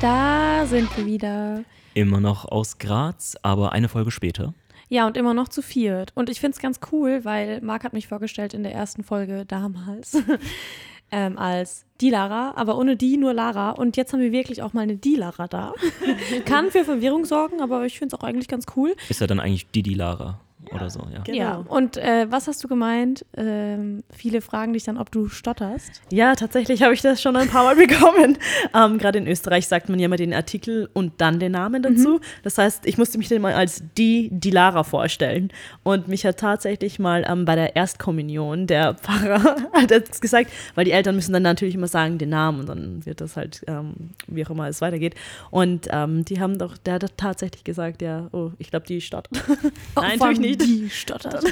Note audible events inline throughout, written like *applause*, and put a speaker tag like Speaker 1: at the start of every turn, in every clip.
Speaker 1: Da sind wir wieder.
Speaker 2: Immer noch aus Graz, aber eine Folge später.
Speaker 1: Ja, und immer noch zu viert. Und ich finde es ganz cool, weil Marc hat mich vorgestellt in der ersten Folge damals *laughs* ähm, als die Lara, aber ohne die nur Lara. Und jetzt haben wir wirklich auch mal eine die Lara da. *laughs* Kann für Verwirrung sorgen, aber ich finde es auch eigentlich ganz cool.
Speaker 2: Ist ja dann eigentlich die die Lara oder so, ja.
Speaker 3: Genau.
Speaker 1: Ja, und äh, was hast du gemeint? Ähm, viele fragen dich dann, ob du stotterst.
Speaker 3: Ja, tatsächlich habe ich das schon ein paar Mal *laughs* bekommen. Ähm, Gerade in Österreich sagt man ja immer den Artikel und dann den Namen dazu. Das heißt, ich musste mich dann mal als die, die Lara vorstellen. Und mich hat tatsächlich mal ähm, bei der Erstkommunion der Pfarrer *laughs* hat das gesagt, weil die Eltern müssen dann natürlich immer sagen den Namen und dann wird das halt, ähm, wie auch immer es weitergeht. Und ähm, die haben doch, der hat tatsächlich gesagt, ja, oh, ich glaube, die stottert. *laughs* Nein,
Speaker 1: vor
Speaker 3: natürlich
Speaker 1: allem
Speaker 3: nicht.
Speaker 1: Die stottert.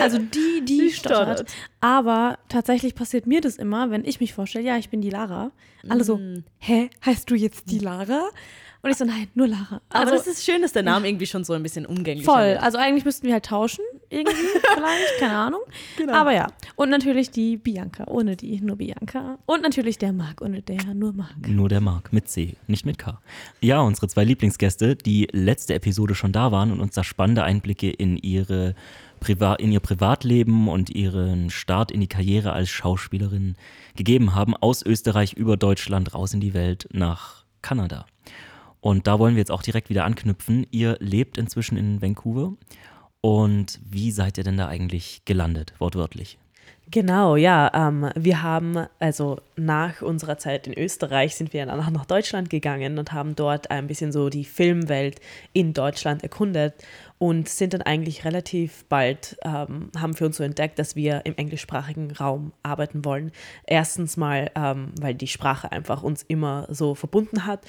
Speaker 1: also die, die,
Speaker 3: Die
Speaker 1: stottert.
Speaker 3: stottert.
Speaker 1: Aber tatsächlich passiert mir das immer, wenn ich mich vorstelle, ja, ich bin die Lara. Alle so,
Speaker 3: Mm.
Speaker 1: hä, heißt du jetzt die Lara? Und ich so, nein, nur Lara.
Speaker 3: Aber
Speaker 1: Also
Speaker 3: das ist schön, dass der Name irgendwie schon so ein bisschen umgänglicher
Speaker 1: voll.
Speaker 3: wird.
Speaker 1: Also eigentlich müssten wir halt tauschen, irgendwie, *laughs* vielleicht, keine Ahnung.
Speaker 3: Genau.
Speaker 1: Aber ja. Und natürlich die Bianca, ohne die, nur Bianca. Und natürlich der Marc, ohne der, nur Marc.
Speaker 2: Nur der Marc mit C, nicht mit K. Ja, unsere zwei Lieblingsgäste, die letzte Episode schon da waren und uns da spannende Einblicke in ihre in ihr Privatleben und ihren Start in die Karriere als Schauspielerin gegeben haben, aus Österreich über Deutschland raus in die Welt nach Kanada. Und da wollen wir jetzt auch direkt wieder anknüpfen. Ihr lebt inzwischen in Vancouver. Und wie seid ihr denn da eigentlich gelandet, wortwörtlich?
Speaker 3: Genau, ja. Ähm, wir haben, also nach unserer Zeit in Österreich, sind wir danach nach Deutschland gegangen und haben dort ein bisschen so die Filmwelt in Deutschland erkundet und sind dann eigentlich relativ bald, ähm, haben für uns so entdeckt, dass wir im englischsprachigen Raum arbeiten wollen. Erstens mal, ähm, weil die Sprache einfach uns immer so verbunden hat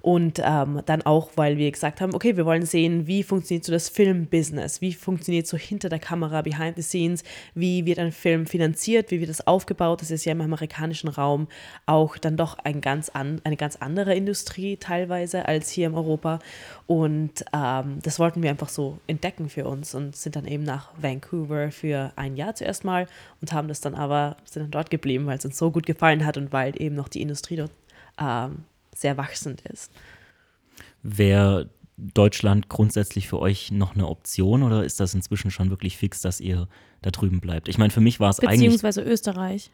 Speaker 3: und ähm, dann auch, weil wir gesagt haben, okay, wir wollen sehen, wie funktioniert so das Filmbusiness, wie funktioniert so hinter der Kamera, behind the scenes, wie wird ein Film finanziert, wie wird das aufgebaut. Das ist ja im amerikanischen Raum auch dann doch ein ganz an, eine ganz andere Industrie teilweise als hier in Europa. Und ähm, das wollten wir einfach so entdecken für uns und sind dann eben nach Vancouver für ein Jahr zuerst mal und haben das dann aber, sind dann dort geblieben, weil es uns so gut gefallen hat und weil eben noch die Industrie dort ähm, sehr wachsend ist.
Speaker 2: Wäre Deutschland grundsätzlich für euch noch eine Option oder ist das inzwischen schon wirklich fix, dass ihr da drüben bleibt? Ich meine, für mich war es eigentlich.
Speaker 1: Beziehungsweise Österreich.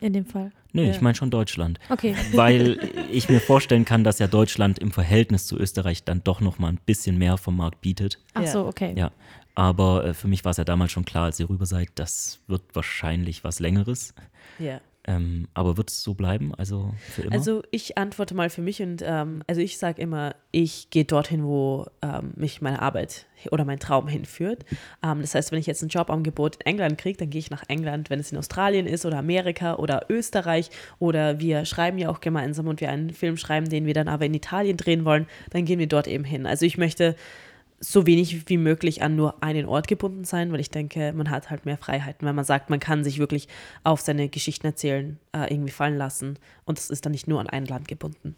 Speaker 1: In dem Fall.
Speaker 2: Nö,
Speaker 3: Ja.
Speaker 2: ich meine schon Deutschland.
Speaker 1: Okay.
Speaker 2: Weil ich mir *laughs* vorstellen kann, dass ja Deutschland im Verhältnis zu Österreich dann doch noch mal ein bisschen mehr vom Markt bietet.
Speaker 1: Ach
Speaker 3: Ja.
Speaker 1: so, okay.
Speaker 2: Ja. Aber äh, für mich war es ja damals schon klar, als ihr rüber seid, das wird wahrscheinlich was Längeres.
Speaker 3: Ja.
Speaker 2: Ähm, aber wird es so bleiben? Also für immer?
Speaker 3: Also ich antworte mal für mich und ähm, also ich sage immer, ich gehe dorthin, wo ähm, mich meine Arbeit oder mein Traum hinführt. Ähm, das heißt, wenn ich jetzt ein Jobangebot in England kriege, dann gehe ich nach England, wenn es in Australien ist oder Amerika oder Österreich oder wir schreiben ja auch gemeinsam und wir einen Film schreiben, den wir dann aber in Italien drehen wollen, dann gehen wir dort eben hin. Also ich möchte so wenig wie möglich an nur einen Ort gebunden sein, weil ich denke, man hat halt mehr Freiheiten, weil man sagt, man kann sich wirklich auf seine Geschichten erzählen äh, irgendwie fallen lassen und es ist dann nicht nur an ein Land gebunden.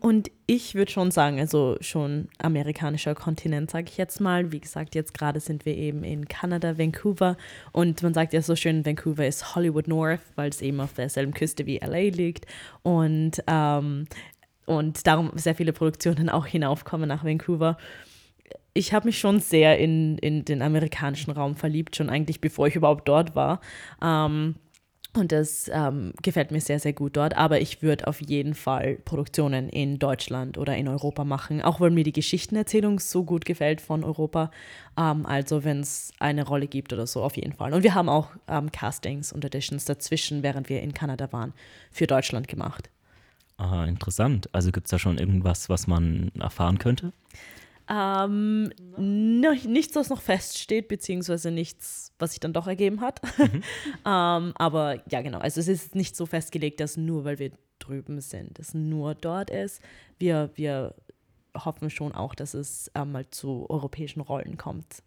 Speaker 3: und ich würde schon sagen, also schon amerikanischer Kontinent, sage ich jetzt mal. Wie gesagt, jetzt gerade sind wir eben in Kanada, Vancouver und man sagt ja so schön, Vancouver ist Hollywood North, weil es eben auf derselben Küste wie LA liegt und ähm, und darum sehr viele Produktionen *laughs* auch hinaufkommen nach Vancouver ich habe mich schon sehr in, in den amerikanischen Raum verliebt, schon eigentlich bevor ich überhaupt dort war. Ähm, und das ähm, gefällt mir sehr, sehr gut dort. Aber ich würde auf jeden Fall Produktionen in Deutschland oder in Europa machen, auch weil mir die Geschichtenerzählung so gut gefällt von Europa. Ähm, also wenn es eine Rolle gibt oder so, auf jeden Fall. Und wir haben auch ähm, Castings und Auditions dazwischen, während wir in Kanada waren, für Deutschland gemacht.
Speaker 2: Aha, interessant. Also gibt es da schon irgendwas, was man erfahren könnte?
Speaker 3: Ähm, nichts, was noch feststeht, beziehungsweise nichts, was sich dann doch ergeben hat. *laughs* ähm, aber ja, genau. Also es ist nicht so festgelegt, dass nur weil wir drüben sind, es nur dort ist. Wir, wir hoffen schon auch, dass es ähm, mal zu europäischen Rollen kommt.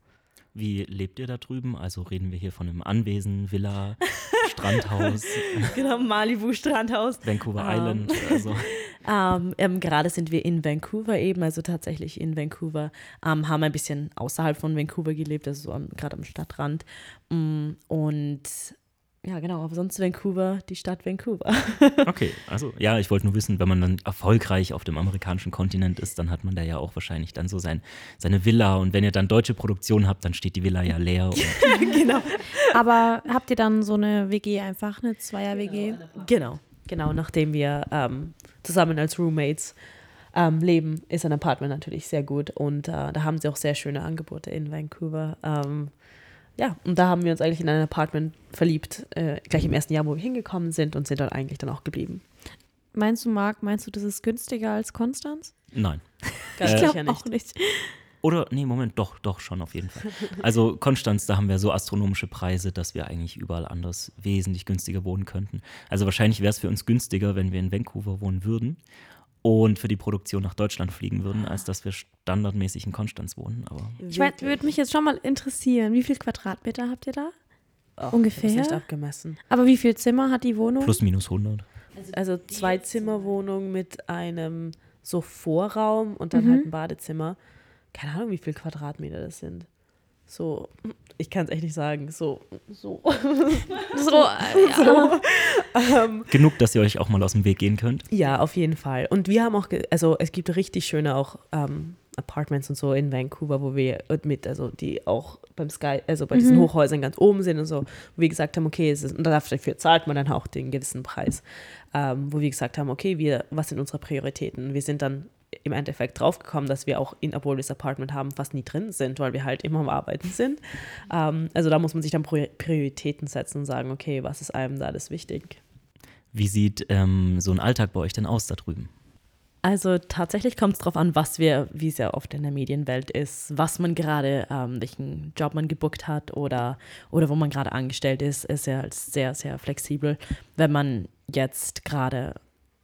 Speaker 2: Wie lebt ihr da drüben? Also reden wir hier von einem Anwesen, Villa, *laughs* Strandhaus, *laughs*
Speaker 3: genau, Malibu Strandhaus.
Speaker 2: Vancouver
Speaker 3: Ähm.
Speaker 2: Island. Also. *laughs*
Speaker 3: Ähm, ähm, gerade sind wir in Vancouver eben, also tatsächlich in Vancouver, ähm, haben ein bisschen außerhalb von Vancouver gelebt, also so gerade am Stadtrand. Mm, und ja, genau, aber sonst Vancouver, die Stadt Vancouver. *laughs*
Speaker 2: Okay, also ja, ich wollte nur wissen, wenn man dann erfolgreich auf dem amerikanischen Kontinent ist, dann hat man da ja auch wahrscheinlich dann so sein, seine Villa und wenn ihr dann deutsche Produktion habt, dann steht die Villa ja leer. *laughs*
Speaker 3: genau.
Speaker 1: Aber habt ihr dann so eine WG einfach, eine Zweier-WG?
Speaker 3: Genau, genau, nachdem wir ähm, zusammen als Roommates ähm, leben, ist ein Apartment natürlich sehr gut und äh, da haben sie auch sehr schöne Angebote in Vancouver. Ähm, ja, und da haben wir uns eigentlich in ein Apartment verliebt, äh, gleich im ersten Jahr, wo wir hingekommen sind und sind dort eigentlich dann auch geblieben.
Speaker 1: Meinst du, Marc, meinst du, das ist günstiger als Konstanz?
Speaker 2: Nein. *laughs*
Speaker 3: Ganz
Speaker 1: Ich
Speaker 3: sicher
Speaker 1: glaube auch nicht.
Speaker 2: Oder, nee, Moment, doch, doch schon auf jeden Fall. *laughs* Also Konstanz, da haben wir so astronomische Preise, dass wir eigentlich überall anders wesentlich günstiger wohnen könnten. Also wahrscheinlich wäre es für uns günstiger, wenn wir in Vancouver wohnen würden und für die Produktion nach Deutschland fliegen würden, als dass wir standardmäßig in Konstanz wohnen. Aber
Speaker 1: Ich mein, würde mich jetzt schon mal interessieren, wie viel Quadratmeter habt ihr da?
Speaker 3: Ach,
Speaker 1: ungefähr?
Speaker 3: Hab's nicht abgemessen.
Speaker 1: Aber wie viel Zimmer hat die Wohnung?
Speaker 2: plus minus 100.
Speaker 3: Also zwei Zimmerwohnung mit einem so Vorraum und dann
Speaker 1: Mhm.
Speaker 3: halt ein Badezimmer. Keine Ahnung, wie viel Quadratmeter das sind. So, ich kann es echt nicht sagen. So, so. *laughs*
Speaker 1: So, äh, ja.
Speaker 2: Genug, dass ihr euch auch mal aus dem Weg gehen könnt.
Speaker 3: Ja, auf jeden Fall. Und wir haben auch, also es gibt richtig schöne auch ähm, Apartments und so in Vancouver, wo wir mit, also die auch beim Sky, also bei diesen Hochhäusern ganz oben sind und so, wo wir gesagt haben, okay, es ist, und dafür zahlt man dann auch den gewissen Preis, ähm, wo wir gesagt haben, okay, wir, was sind unsere Prioritäten? Wir sind dann im Endeffekt draufgekommen, dass wir auch in, obwohl wir das Apartment haben, fast nie drin sind, weil wir halt immer am Arbeiten sind. *laughs* Ähm, also da muss man sich dann Pri- Prioritäten setzen und sagen, okay, was ist einem da alles wichtig?
Speaker 2: Wie sieht ähm, so ein Alltag bei euch denn aus da drüben?
Speaker 4: Also tatsächlich kommt es darauf an, was wir, wie es ja oft in der Medienwelt ist, was man gerade, ähm, welchen Job man gebuckt hat oder, oder wo man gerade angestellt ist, ist ja halt sehr, sehr flexibel. Wenn man jetzt gerade,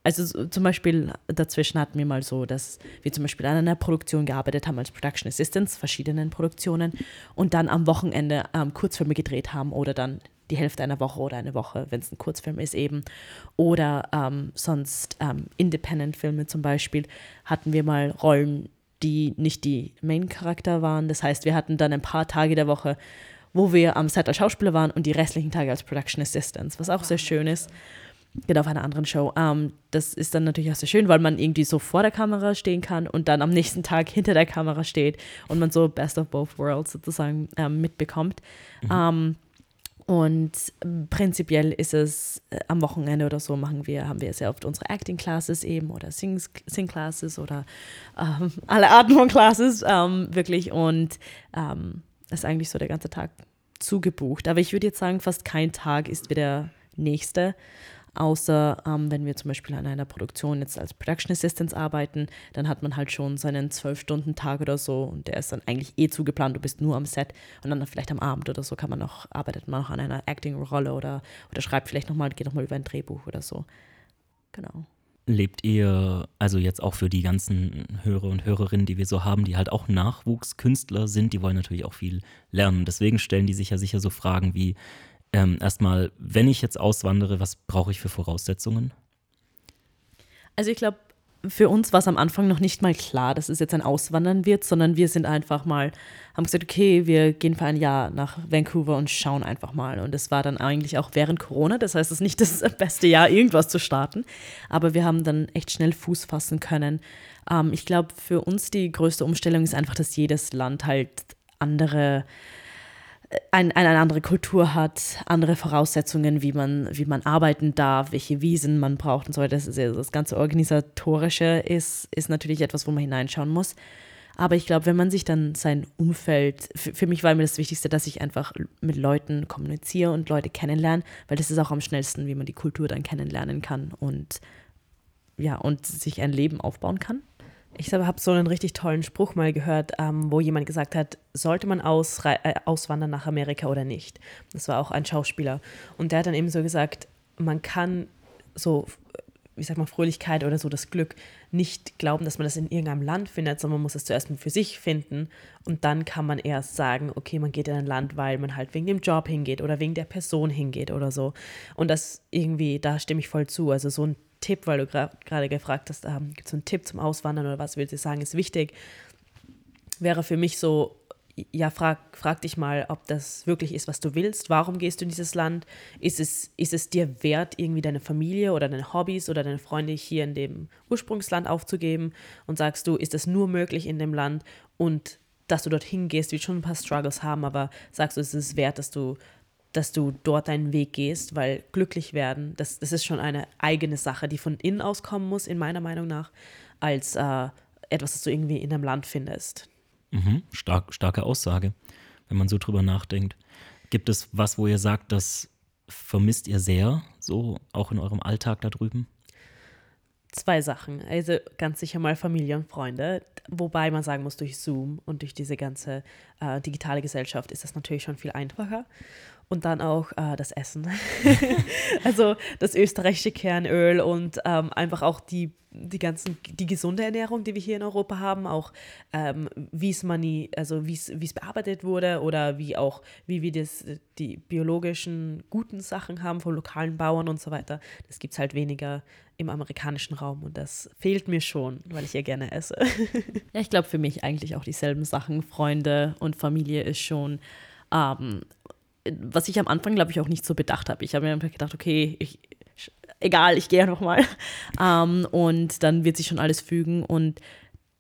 Speaker 4: also so- zum Beispiel dazwischen hatten wir mal so, dass wir zum Beispiel an einer Produktion gearbeitet haben als Production Assistants, verschiedenen Produktionen und dann am Wochenende ähm, Kurzfilme gedreht haben oder dann die Hälfte einer Woche oder eine Woche, wenn es ein Kurzfilm ist eben. Oder ähm, sonst ähm, Independent-Filme zum Beispiel hatten wir mal Rollen, die nicht die Main-Charakter waren. Das heißt, wir hatten dann ein paar Tage der Woche, wo wir am Set als Schauspieler waren und die restlichen Tage als Production Assistants, was auch sehr schön ist. Genau, auf einer anderen Show. Ähm, das ist dann natürlich auch sehr schön, weil man irgendwie so vor der Kamera stehen kann und dann am nächsten Tag hinter der Kamera steht und man so Best of Both Worlds sozusagen ähm, mitbekommt. Ähm, und prinzipiell ist es äh, am Wochenende oder so machen wir, haben wir sehr oft unsere Acting Classes eben oder Sing, Sing Classes oder ähm, *laughs* alle Arten von Classes ähm, wirklich und ähm, ist eigentlich so der ganze Tag zugebucht. Aber ich würde jetzt sagen, fast kein Tag ist wie der nächste. Außer ähm, wenn wir zum Beispiel an einer Produktion jetzt als Production Assistants arbeiten, dann hat man halt schon seinen Zwölf-Stunden-Tag oder so und der ist dann eigentlich eh zugeplant, du bist nur am Set und dann vielleicht am Abend oder so kann man noch, arbeitet man noch an einer Acting-Rolle oder, oder schreibt vielleicht nochmal, geht nochmal über ein Drehbuch oder so. Genau.
Speaker 2: Lebt ihr, also jetzt auch für die ganzen Hörer und Hörerinnen, die wir so haben, die halt auch Nachwuchskünstler sind, die wollen natürlich auch viel lernen. Deswegen stellen die sich ja sicher so Fragen wie, ähm, erstmal, wenn ich jetzt auswandere, was brauche ich für Voraussetzungen?
Speaker 4: Also ich glaube, für uns war es am Anfang noch nicht mal klar, dass es jetzt ein Auswandern wird, sondern wir sind einfach mal, haben gesagt, okay, wir gehen für ein Jahr nach Vancouver und schauen einfach mal. Und es war dann eigentlich auch während Corona, das heißt, es ist nicht *laughs* das beste Jahr, irgendwas zu starten. Aber wir haben dann echt schnell Fuß fassen können. Ähm, ich glaube, für uns die größte Umstellung ist einfach, dass jedes Land halt andere ein, eine andere Kultur hat, andere Voraussetzungen, wie man, wie man arbeiten darf, welche Wiesen man braucht und so weiter. Das, das ganze Organisatorische ist, ist natürlich etwas, wo man hineinschauen muss. Aber ich glaube, wenn man sich dann sein Umfeld, für, für mich war mir das Wichtigste, dass ich einfach mit Leuten kommuniziere und Leute kennenlerne, weil das ist auch am schnellsten, wie man die Kultur dann kennenlernen kann und ja, und sich ein Leben aufbauen kann.
Speaker 3: Ich habe so einen richtig tollen Spruch mal gehört, ähm, wo jemand gesagt hat, sollte man ausrei- äh, auswandern nach Amerika oder nicht? Das war auch ein Schauspieler. Und der hat dann eben so gesagt, man kann so, wie sagt man, Fröhlichkeit oder so das Glück nicht glauben, dass man das in irgendeinem Land findet, sondern man muss es zuerst für sich finden. Und dann kann man erst sagen, okay, man geht in ein Land, weil man halt wegen dem Job hingeht oder wegen der Person hingeht oder so. Und das irgendwie, da stimme ich voll zu. Also so ein Tipp, weil du gerade gefragt hast, ähm, gibt es einen Tipp zum Auswandern oder was willst du sagen, ist wichtig, wäre für mich so, ja, frag, frag dich mal, ob das wirklich ist, was du willst. Warum gehst du in dieses Land? Ist es, ist es dir wert, irgendwie deine Familie oder deine Hobbys oder deine Freunde hier in dem Ursprungsland aufzugeben? Und sagst du, ist es nur möglich in dem Land? Und dass du dorthin gehst, wird schon ein paar Struggles haben, aber sagst du, es ist wert, dass du, dass du dort deinen Weg gehst, weil glücklich werden, das, das ist schon eine eigene Sache, die von innen aus kommen muss, in meiner Meinung nach, als äh, etwas, das du irgendwie in einem Land findest.
Speaker 2: Mhm, stark, starke Aussage, wenn man so drüber nachdenkt. Gibt es was, wo ihr sagt, das vermisst ihr sehr, so auch in eurem Alltag da drüben?
Speaker 3: Zwei Sachen. Also ganz sicher mal Familie und Freunde. Wobei man sagen muss, durch Zoom und durch diese ganze äh, digitale Gesellschaft ist das natürlich schon viel einfacher. Und dann auch äh, das Essen. *laughs* also das österreichische Kernöl und ähm, einfach auch die, die ganzen, die gesunde Ernährung, die wir hier in Europa haben, auch ähm, wie es mani, also wie es bearbeitet wurde oder wie auch, wie wir das, die biologischen guten Sachen haben von lokalen Bauern und so weiter. Das gibt es halt weniger im amerikanischen Raum und das fehlt mir schon, weil ich ja gerne esse. *laughs*
Speaker 4: ja, ich glaube für mich eigentlich auch dieselben Sachen. Freunde und Familie ist schon ähm, was ich am Anfang, glaube ich, auch nicht so bedacht habe. Ich habe mir einfach gedacht, okay, ich, egal, ich gehe einfach mal. *laughs* Ähm, und dann wird sich schon alles fügen. Und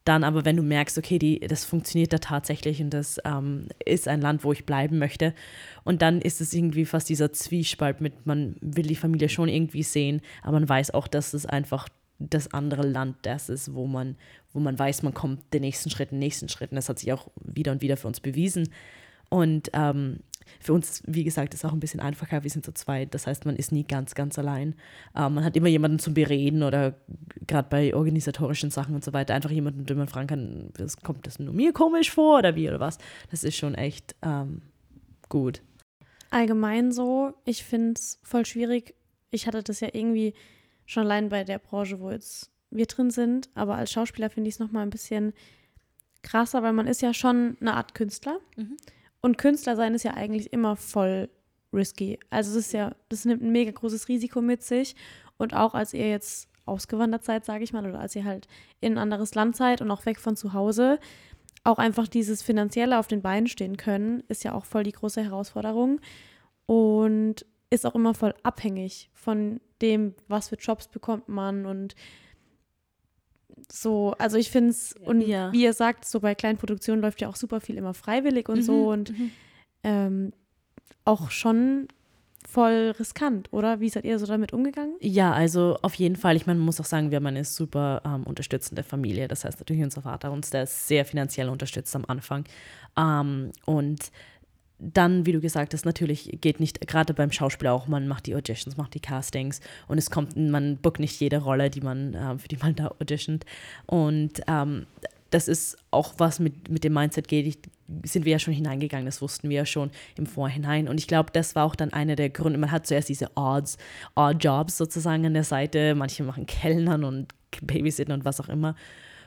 Speaker 4: dann aber, wenn du merkst, okay, die, das funktioniert da tatsächlich und das ähm, ist ein Land, wo ich bleiben möchte. Und dann ist es irgendwie fast dieser Zwiespalt mit, man will die Familie schon irgendwie sehen, aber man weiß auch, dass es einfach das andere Land das ist, wo man, wo man weiß, man kommt den nächsten Schritt, den nächsten Schritt. Und das hat sich auch wieder und wieder für uns bewiesen. Und ähm, für uns, wie gesagt, ist es auch ein bisschen einfacher. Wir sind zu zweit. Das heißt, man ist nie ganz, ganz allein. Ähm, man hat immer jemanden zum Bereden oder gerade bei organisatorischen Sachen und so weiter einfach jemanden, den man fragen kann, das, kommt das nur mir komisch vor oder wie oder was. Das ist schon echt ähm, gut.
Speaker 1: Allgemein so, ich finde es voll schwierig. Ich hatte das ja irgendwie schon allein bei der Branche, wo jetzt wir drin sind, aber als Schauspieler finde ich es nochmal ein bisschen krasser, weil man ist ja schon eine Art Künstler. Mhm. Und Künstler sein ist ja eigentlich immer voll risky. Also es ist ja, das nimmt ein mega großes Risiko mit sich. Und auch als ihr jetzt ausgewandert seid, sage ich mal, oder als ihr halt in ein anderes Land seid und auch weg von zu Hause, auch einfach dieses Finanzielle auf den Beinen stehen können, ist ja auch voll die große Herausforderung. Und ist auch immer voll abhängig von dem, was für Jobs bekommt man und so, also ich finde es, und ja. wie ihr sagt, so bei kleinen Produktionen läuft ja auch super viel immer freiwillig und mhm, so und mhm. ähm, auch schon voll riskant, oder? Wie seid ihr so damit umgegangen?
Speaker 4: Ja, also auf jeden Fall. Ich meine, man muss auch sagen, wir haben eine super ähm, unterstützende Familie. Das heißt natürlich unser Vater uns, der ist sehr finanziell unterstützt am Anfang. Ähm, und dann, wie du gesagt hast, natürlich geht nicht, gerade beim Schauspiel auch, man macht die Auditions, macht die Castings und es kommt, man bookt nicht jede Rolle, die man, äh, für die man da auditiont. Und ähm, das ist auch was mit, mit dem Mindset geht, ich, sind wir ja schon hineingegangen, das wussten wir ja schon im Vorhinein. Und ich glaube, das war auch dann einer der Gründe. Man hat zuerst diese Odds, Odd Jobs sozusagen an der Seite. Manche machen Kellnern und Babysitten und was auch immer.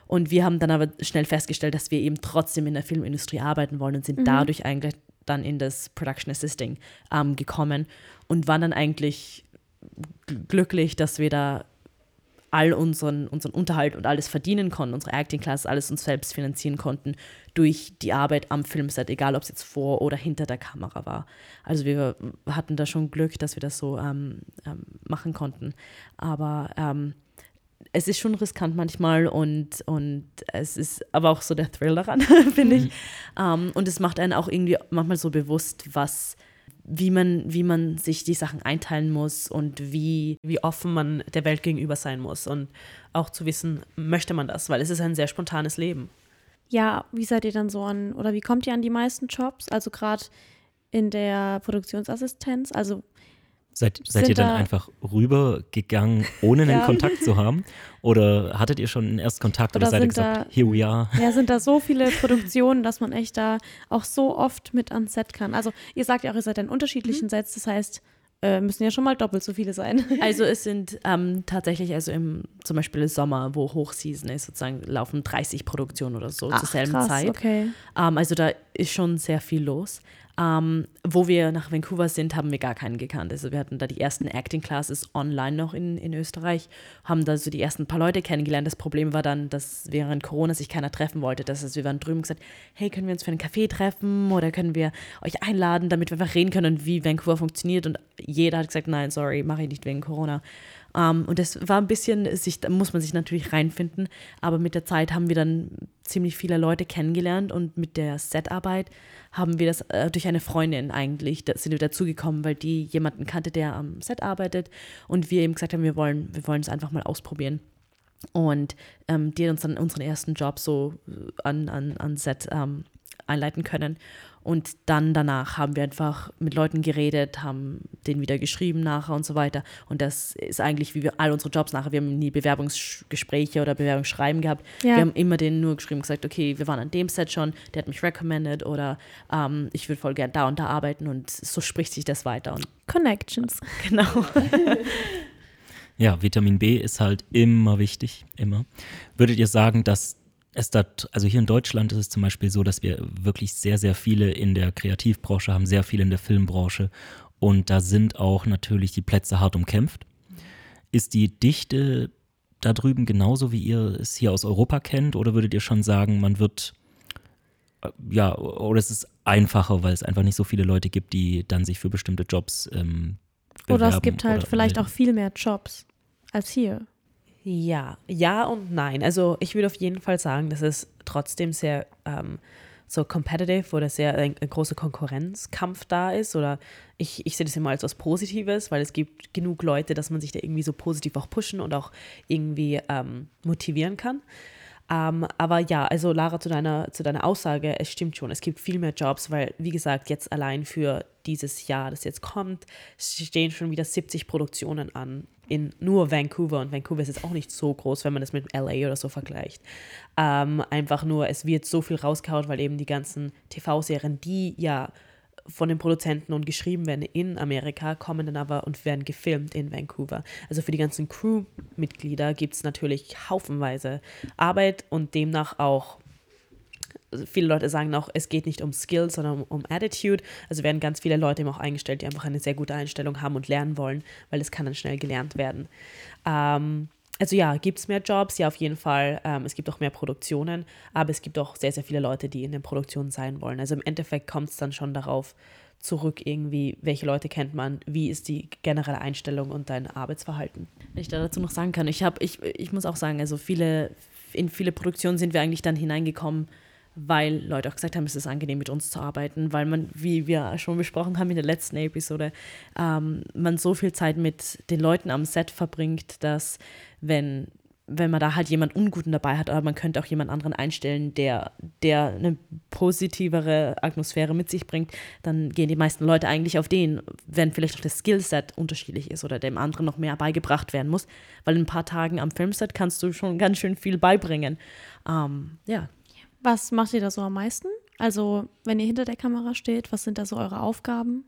Speaker 4: Und wir haben dann aber schnell festgestellt, dass wir eben trotzdem in der Filmindustrie arbeiten wollen und sind mhm. dadurch eigentlich dann in das Production Assisting ähm, gekommen und waren dann eigentlich glücklich, dass wir da all unseren, unseren Unterhalt und alles verdienen konnten, unsere Acting Class, alles uns selbst finanzieren konnten durch die Arbeit am Filmset, egal ob es jetzt vor oder hinter der Kamera war. Also wir hatten da schon Glück, dass wir das so ähm, ähm, machen konnten. Aber ähm, es ist schon riskant manchmal und, und es ist aber auch so der Thrill daran, *laughs* finde ich. Mhm. Um, und es macht einen auch irgendwie manchmal so bewusst, was, wie man, wie man sich die Sachen einteilen muss und wie,
Speaker 3: wie offen man der Welt gegenüber sein muss und auch zu wissen, möchte man das, weil es ist ein sehr spontanes Leben.
Speaker 1: Ja, wie seid ihr dann so an, oder wie kommt ihr an die meisten Jobs? Also gerade in der Produktionsassistenz, also
Speaker 2: Seid, seid ihr dann da einfach rübergegangen, ohne einen ja. Kontakt zu haben? Oder hattet ihr schon einen ersten Kontakt oder, oder seid ihr gesagt, da, here we are?
Speaker 1: Ja, sind da so viele Produktionen, dass man echt da auch so oft mit ans Set kann. Also ihr sagt ja auch, ihr seid in unterschiedlichen mhm. Sets, das heißt, äh, müssen ja schon mal doppelt so viele sein. *laughs*
Speaker 4: Also es sind ähm, tatsächlich, also im zum Beispiel im Sommer, wo Hochseason ist, sozusagen laufen 30 Produktionen oder so Ach, zur selben krass, Zeit.
Speaker 1: Okay.
Speaker 4: Ähm, also da ist schon sehr viel los. Ähm, wo wir nach Vancouver sind, haben wir gar keinen gekannt. Also wir hatten da die ersten Acting Classes online noch in, in Österreich, haben da so die ersten paar Leute kennengelernt. Das Problem war dann, dass während Corona sich keiner treffen wollte. Das heißt, wir waren drüben und gesagt, hey, können wir uns für einen Kaffee treffen oder können wir euch einladen, damit wir einfach reden können, wie Vancouver funktioniert. Und jeder hat gesagt, nein, sorry, mache ich nicht wegen Corona. Ähm, und das war ein bisschen, sich, da muss man sich natürlich reinfinden, aber mit der Zeit haben wir dann ziemlich viele Leute kennengelernt und mit der Setarbeit haben wir das äh, durch eine Freundin eigentlich, da sind wir dazugekommen, weil die jemanden kannte, der am Set arbeitet und wir eben gesagt haben, wir wollen, wir es einfach mal ausprobieren. Und ähm, die hat uns dann unseren ersten Job so an, an, an Set ähm, einleiten können. Und dann danach haben wir einfach mit Leuten geredet, haben denen wieder geschrieben nachher und so weiter. Und das ist eigentlich wie wir all unsere Jobs nachher. Wir haben nie Bewerbungsgespräche oder Bewerbungsschreiben gehabt. Ja. Wir haben immer denen nur geschrieben und gesagt, okay, wir waren an dem Set schon, der hat mich recommended oder ähm, ich würde voll gern da und da arbeiten und so spricht sich das weiter. Und
Speaker 1: Connections. *laughs*
Speaker 4: Genau.
Speaker 2: ja, Vitamin B ist halt immer wichtig, immer. Würdet ihr sagen, dass es da, also hier in Deutschland ist es zum Beispiel so, dass wir wirklich sehr, sehr viele in der Kreativbranche haben, sehr viele in der Filmbranche und da sind auch natürlich die Plätze hart umkämpft. Ist die Dichte da drüben genauso, wie ihr es hier aus Europa kennt oder würdet ihr schon sagen, man wird, äh, ja, oder es ist einfacher, weil es einfach nicht so viele Leute gibt, die dann sich für bestimmte Jobs ähm, bewerben?
Speaker 1: Oder es gibt halt vielleicht auch viel mehr Jobs als hier.
Speaker 3: Ja, ja und nein. Also ich würde auf jeden Fall sagen, dass es trotzdem sehr ähm, so competitive oder sehr ein, ein, großer Konkurrenzkampf da ist. Oder ich, ich sehe das immer als was Positives, weil es gibt genug Leute, dass man sich da irgendwie so positiv auch pushen und auch irgendwie ähm, motivieren kann. Ähm, aber ja, also Lara, zu deiner, zu deiner Aussage, es stimmt schon, es gibt viel mehr Jobs, weil, wie gesagt, jetzt allein für dieses Jahr, das jetzt kommt, stehen schon wieder 70 Produktionen an in nur Vancouver und Vancouver ist jetzt auch nicht so groß, wenn man das mit LA oder so vergleicht. Ähm, einfach nur, es wird so viel rausgehauen, weil eben die ganzen TV-Serien, die ja von den Produzenten und geschrieben werden in Amerika, kommen dann aber und werden gefilmt in Vancouver. Also für die ganzen Crew-Mitglieder gibt es natürlich haufenweise Arbeit und demnach auch viele Leute sagen auch, es geht nicht um Skills, sondern um, um, Attitude. Also werden ganz viele Leute eben auch eingestellt, die einfach eine sehr gute Einstellung haben und lernen wollen, weil es kann dann schnell gelernt werden. Ähm, also ja, gibt es mehr Jobs? Ja, auf jeden Fall. Ähm, es gibt auch mehr Produktionen, aber es gibt auch sehr, sehr viele Leute, die in den Produktionen sein wollen. Also im Endeffekt kommt es dann schon darauf zurück, irgendwie, welche Leute kennt man, wie ist die generelle Einstellung und dein Arbeitsverhalten.
Speaker 4: Wenn ich da dazu noch sagen kann, ich habe, ich, ich muss auch sagen, also viele, in viele Produktionen sind wir eigentlich dann hineingekommen, weil Leute auch gesagt haben, es ist angenehm mit uns zu arbeiten, weil man, wie wir schon besprochen haben in der letzten Episode, ähm, man so viel Zeit mit den Leuten am Set verbringt, dass wenn wenn man da halt jemand Unguten dabei hat, aber man könnte auch jemand anderen einstellen, der, der eine positivere Atmosphäre mit sich bringt, dann gehen die meisten Leute eigentlich auf den, wenn vielleicht auch das Skillset unterschiedlich ist oder dem anderen noch mehr beigebracht werden muss, weil in ein paar Tagen am Filmset kannst du schon ganz schön viel beibringen. Ähm, ja,
Speaker 1: was macht ihr da so am meisten? Also, wenn ihr hinter der Kamera steht, was sind da so eure Aufgaben?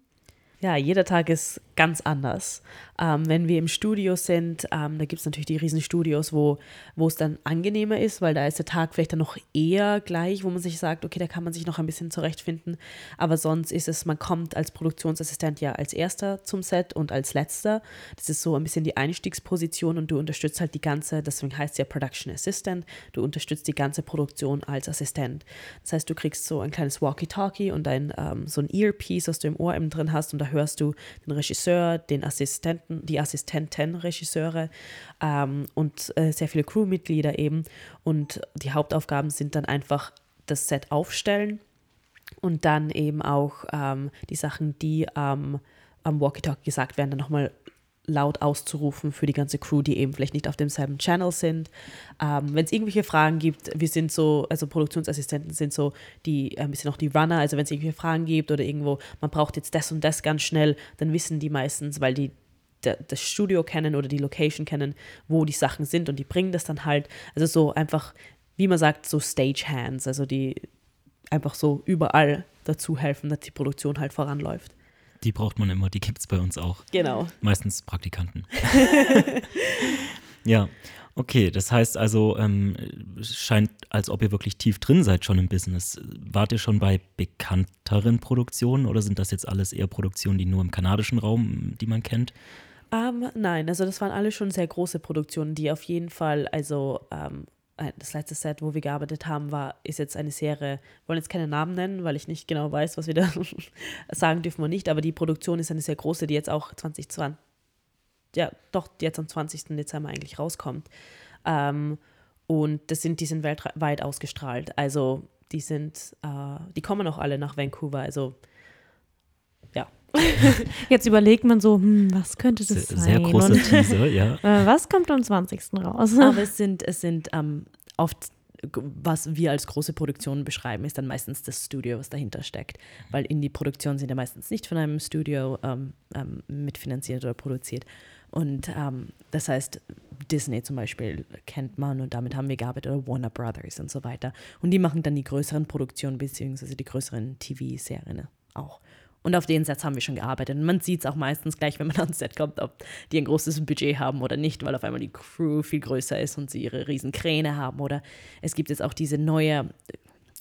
Speaker 3: Ja, jeder Tag ist ganz anders. Ähm, wenn wir im Studio sind, ähm, da gibt es natürlich die Riesenstudios, wo, wo es dann angenehmer ist, weil da ist der Tag vielleicht dann noch eher gleich, wo man sich sagt, okay, da kann man sich noch ein bisschen zurechtfinden. Aber sonst ist es, man kommt als Produktionsassistent ja als erster zum Set und als letzter. Das ist so ein bisschen die Einstiegsposition und du unterstützt halt die ganze, deswegen heißt es ja Production Assistant, du unterstützt die ganze Produktion als Assistent. Das heißt, du kriegst so ein kleines Walkie-Talkie und ein, ähm, so ein Earpiece, was du im Ohr eben drin hast und da hörst du den Regisseur, den Assistenten, die Assistenten, Regisseure ähm, und äh, sehr viele Crewmitglieder eben. Und die Hauptaufgaben sind dann einfach das Set aufstellen und dann eben auch ähm, die Sachen, die am Walkie-Talkie gesagt werden, dann nochmal laut auszurufen für die ganze Crew, die eben vielleicht nicht auf demselben Channel sind. Ähm, Wenn es irgendwelche Fragen gibt, wir sind so, also Produktionsassistenten sind so die, ein bisschen auch die Runner, also wenn es irgendwelche Fragen gibt oder irgendwo, man braucht jetzt das und das ganz schnell, dann wissen die meistens, weil die das Studio kennen oder die Location kennen, wo die Sachen sind und die bringen das dann halt. Also so einfach, wie man sagt, so Stagehands, also die einfach so überall dazu helfen, dass die Produktion halt voranläuft.
Speaker 2: Die braucht man immer, die gibt es bei uns auch.
Speaker 3: Genau.
Speaker 2: Meistens Praktikanten. *laughs* ja. Okay, das heißt also, ähm, es scheint, als ob ihr wirklich tief drin seid schon im Business. Wart ihr schon bei bekannteren Produktionen oder sind das jetzt alles eher Produktionen, die nur im kanadischen Raum, die man kennt?
Speaker 3: Ähm, nein, also das waren alle schon sehr große Produktionen, die auf jeden Fall, also ähm, das letzte Set, wo wir gearbeitet haben, war, ist jetzt eine Serie, wir wollen jetzt keine Namen nennen, weil ich nicht genau weiß, was wir da *laughs* sagen dürfen wir nicht, aber die Produktion ist eine sehr große, die jetzt auch 2020, ja, doch jetzt am 20. Dezember eigentlich rauskommt. Ähm, und das sind, die sind weltweit ausgestrahlt. Also die sind, äh, die kommen auch alle nach Vancouver. Also. *laughs*
Speaker 1: Jetzt überlegt man so, hm, was könnte das
Speaker 2: sehr,
Speaker 1: sein?
Speaker 2: Sehr großer Und, *laughs* Teaser, ja.
Speaker 1: Äh, was kommt am 20. raus?
Speaker 4: Aber es sind, es sind ähm, oft was wir als große Produktion beschreiben, ist dann meistens das Studio, was dahinter steckt. Weil Indie-Produktionen sind ja meistens nicht von einem Studio ähm, ähm, mitfinanziert oder produziert. Und ähm, das heißt, Disney zum Beispiel kennt man und damit haben wir gearbeitet, oder Warner Brothers und so weiter. Und die machen dann die größeren Produktionen beziehungsweise die größeren TV-Serien auch. Und auf den Sets haben wir schon gearbeitet. Und man sieht es auch meistens gleich, wenn man *laughs* ans Set kommt, ob die ein großes Budget haben oder nicht, weil auf einmal die Crew viel größer ist und sie ihre riesen Kräne haben. Oder es gibt jetzt auch diese neue,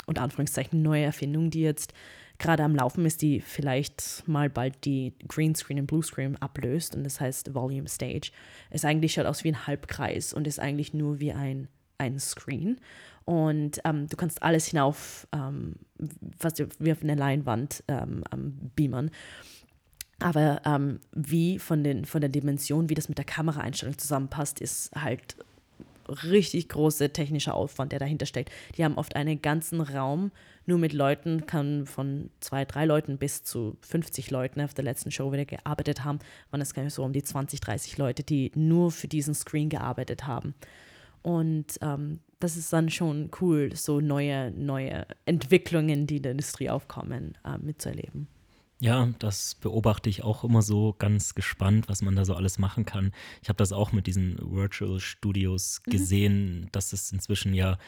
Speaker 4: unter Anführungszeichen, neue Erfindung, die jetzt gerade am Laufen ist, die vielleicht mal bald die Greenscreen und Bluescreen ablöst und das heißt Volume Stage. Es eigentlich schaut aus wie ein Halbkreis und ist eigentlich nur wie ein, ein Screen. Und ähm, du kannst alles hinauf, ähm, fast wie auf eine Leinwand ähm, beamern. Aber ähm, wie von, den, von der Dimension, wie das mit der Kameraeinstellung zusammenpasst, ist halt richtig große technischer Aufwand, der dahinter steckt. Die haben oft einen ganzen Raum nur mit Leuten, kann von zwei, drei Leuten bis zu 50 Leuten auf der letzten Show wieder gearbeitet haben, waren es so um die 20, 30 Leute, die nur für diesen Screen gearbeitet haben. Und ähm, das ist dann schon cool, so neue, neue Entwicklungen, die in der Industrie aufkommen, äh, mitzuerleben.
Speaker 2: Ja, das beobachte ich auch immer so ganz gespannt, was man da so alles machen kann. Ich habe das auch mit diesen Virtual Studios mhm. gesehen, mhm. dass es inzwischen ja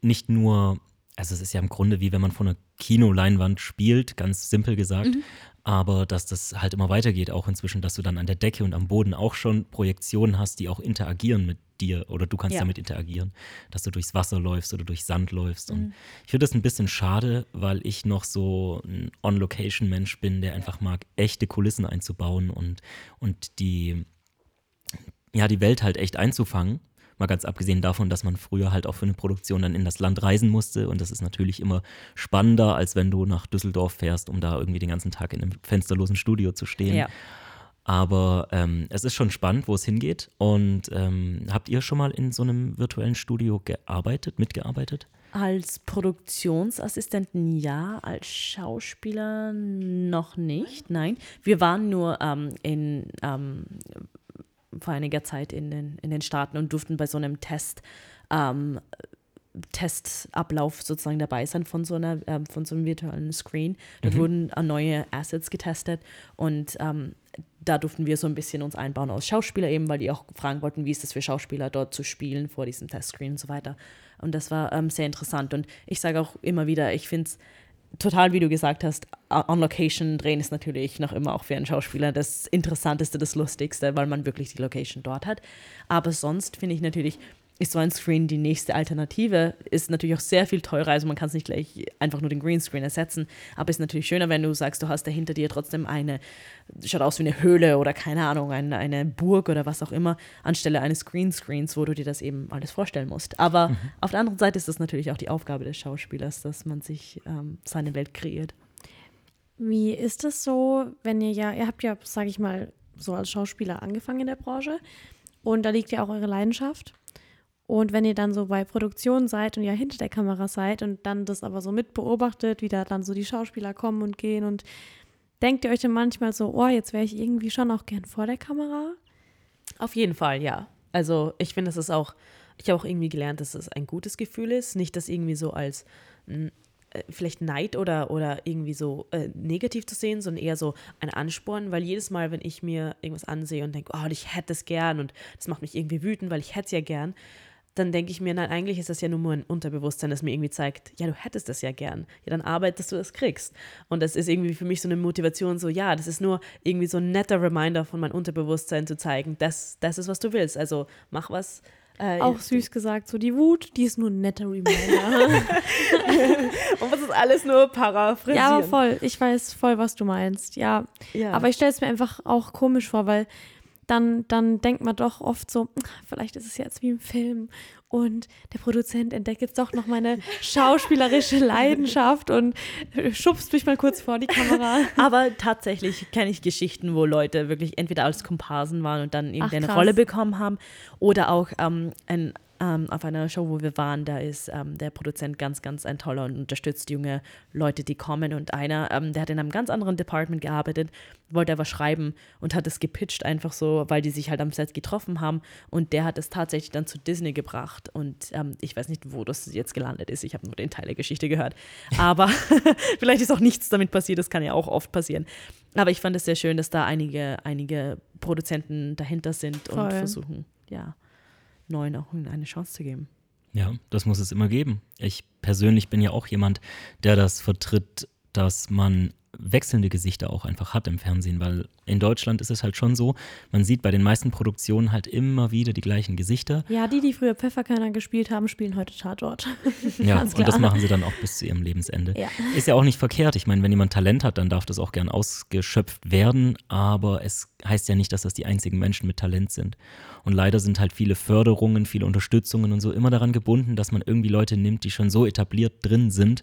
Speaker 2: nicht nur, also es ist ja im Grunde wie wenn man vor einer Kinoleinwand spielt, ganz simpel gesagt, mhm aber dass das halt immer weitergeht, auch inzwischen, dass du dann an der Decke und am Boden auch schon Projektionen hast, die auch interagieren mit dir oder du kannst ja. damit interagieren, dass du durchs Wasser läufst oder durch Sand läufst. Mhm. Und ich finde das ein bisschen schade, weil ich noch so ein On-Location-Mensch bin, der einfach mag, echte Kulissen einzubauen und, und die, ja, die Welt halt echt einzufangen. Mal ganz abgesehen davon, dass man früher halt auch für eine Produktion dann in das Land reisen musste. Und das ist natürlich immer spannender, als wenn du nach Düsseldorf fährst, um da irgendwie den ganzen Tag in einem fensterlosen Studio zu stehen. Ja. Aber ähm, es ist schon spannend, wo es hingeht. Und ähm, habt ihr schon mal in so einem virtuellen Studio gearbeitet, mitgearbeitet?
Speaker 4: Als Produktionsassistenten ja, als Schauspieler noch nicht, nein. Wir waren nur ähm, in ähm, vor einiger Zeit in den, in den Staaten und durften bei so einem Test, ähm, Testablauf sozusagen dabei sein von so, einer, äh, von so einem virtuellen Screen. Dort mhm. wurden äh, neue Assets getestet und ähm, da durften wir so ein bisschen uns einbauen als Schauspieler eben, weil die auch fragen wollten, wie ist es für Schauspieler dort zu spielen vor diesem Testscreen und so weiter. Und das war ähm, sehr interessant. Und ich sage auch immer wieder, ich finde es total, wie du gesagt hast, on Location drehen ist natürlich noch immer auch für einen Schauspieler das Interessanteste, das Lustigste, weil man wirklich die Location dort hat. Aber sonst finde ich natürlich, ist so ein Screen die nächste Alternative. Ist natürlich auch sehr viel teurer, also man kann es nicht gleich einfach nur den Greenscreen ersetzen. Aber ist natürlich schöner, wenn du sagst, du hast dahinter dir trotzdem eine, schaut aus wie eine Höhle oder keine Ahnung, eine, eine Burg oder was auch immer, anstelle eines Greenscreens, wo du dir das eben alles vorstellen musst. Aber mhm. auf der anderen Seite ist das natürlich auch die Aufgabe des Schauspielers, dass man sich ähm, seine Welt kreiert.
Speaker 1: Wie ist es so, wenn ihr ja, ihr habt ja, sage ich mal, so als Schauspieler angefangen in der Branche und da liegt ja auch eure Leidenschaft. Und wenn ihr dann so bei Produktionen seid und ja hinter der Kamera seid und dann das aber so mitbeobachtet, wie da dann so die Schauspieler kommen und gehen und denkt ihr euch dann manchmal so, oh, jetzt wäre ich irgendwie schon auch gern vor der Kamera?
Speaker 3: Auf jeden Fall, ja. Also ich finde, es ist auch, ich habe auch irgendwie gelernt, dass es ein gutes Gefühl ist. Nicht das irgendwie so als äh, vielleicht Neid oder, oder irgendwie so äh, negativ zu sehen, sondern eher so ein Ansporn, weil jedes Mal, wenn ich mir irgendwas ansehe und denke, oh, ich hätte es gern und das macht mich irgendwie wütend, weil ich hätte es ja gern, dann denke ich mir, nein, eigentlich ist das ja nur ein Unterbewusstsein, das mir irgendwie zeigt, ja, du hättest das ja gern. Ja, dann arbeit, dass du das kriegst. Und das ist irgendwie für mich so eine Motivation, so, ja, das ist nur irgendwie so ein netter Reminder von meinem Unterbewusstsein zu zeigen, das, das ist, was du willst. Also mach was, Äh,
Speaker 1: Auch süß gesagt, so die Wut, die ist nur ein netter Reminder. *laughs* *laughs*
Speaker 3: Und was ist alles nur paraphrasieren?
Speaker 1: ja, aber voll. Ich weiß voll, was du meinst. Ja,
Speaker 3: Ja.
Speaker 1: aber ich stelle es mir einfach auch komisch vor, weil dann, dann denkt man doch oft so, vielleicht ist es jetzt wie im Film und der Produzent entdeckt jetzt doch noch meine schauspielerische Leidenschaft und äh, schubst mich mal kurz vor die Kamera. *laughs*
Speaker 4: Aber tatsächlich kenne ich Geschichten, wo Leute wirklich entweder als Komparsen waren und dann irgendeine
Speaker 1: krass.
Speaker 4: Rolle bekommen haben oder auch ähm, ein, ähm, auf einer Show, wo wir waren, da ist ähm, der Produzent ganz, ganz ein toller und unterstützt junge Leute, die kommen. Und einer, ähm, der hat in einem ganz anderen Department gearbeitet, wollte aber schreiben und hat es gepitcht einfach so, weil die sich halt am Set getroffen haben. Und der hat es tatsächlich dann zu Disney gebracht. Und ähm, ich weiß nicht, wo das jetzt gelandet ist. Ich habe nur den Teil der Geschichte gehört. Aber *laughs* vielleicht ist auch nichts damit passiert. Das kann ja auch oft passieren. Aber ich fand es sehr schön, dass da einige, einige Produzenten dahinter sind
Speaker 1: Voll.
Speaker 4: und versuchen, ja, neuen auch eine Chance zu geben.
Speaker 2: Ja, das muss es immer geben. Ich persönlich bin ja auch jemand, der das vertritt, dass man wechselnde Gesichter auch einfach hat im Fernsehen, weil in Deutschland ist es halt schon so, man sieht bei den meisten Produktionen halt immer wieder die gleichen Gesichter.
Speaker 1: Ja, die, die früher Pfefferkörner gespielt haben, spielen heute Tatort. *laughs*
Speaker 2: Ja, und das machen sie dann auch bis zu ihrem Lebensende.
Speaker 1: Ja.
Speaker 2: Ist ja auch nicht verkehrt. Ich meine, wenn jemand Talent hat, dann darf das auch gern ausgeschöpft werden, aber es heißt ja nicht, dass das die einzigen Menschen mit Talent sind. Und leider sind halt viele Förderungen, viele Unterstützungen und so immer daran gebunden, dass man irgendwie Leute nimmt, die schon so etabliert drin sind,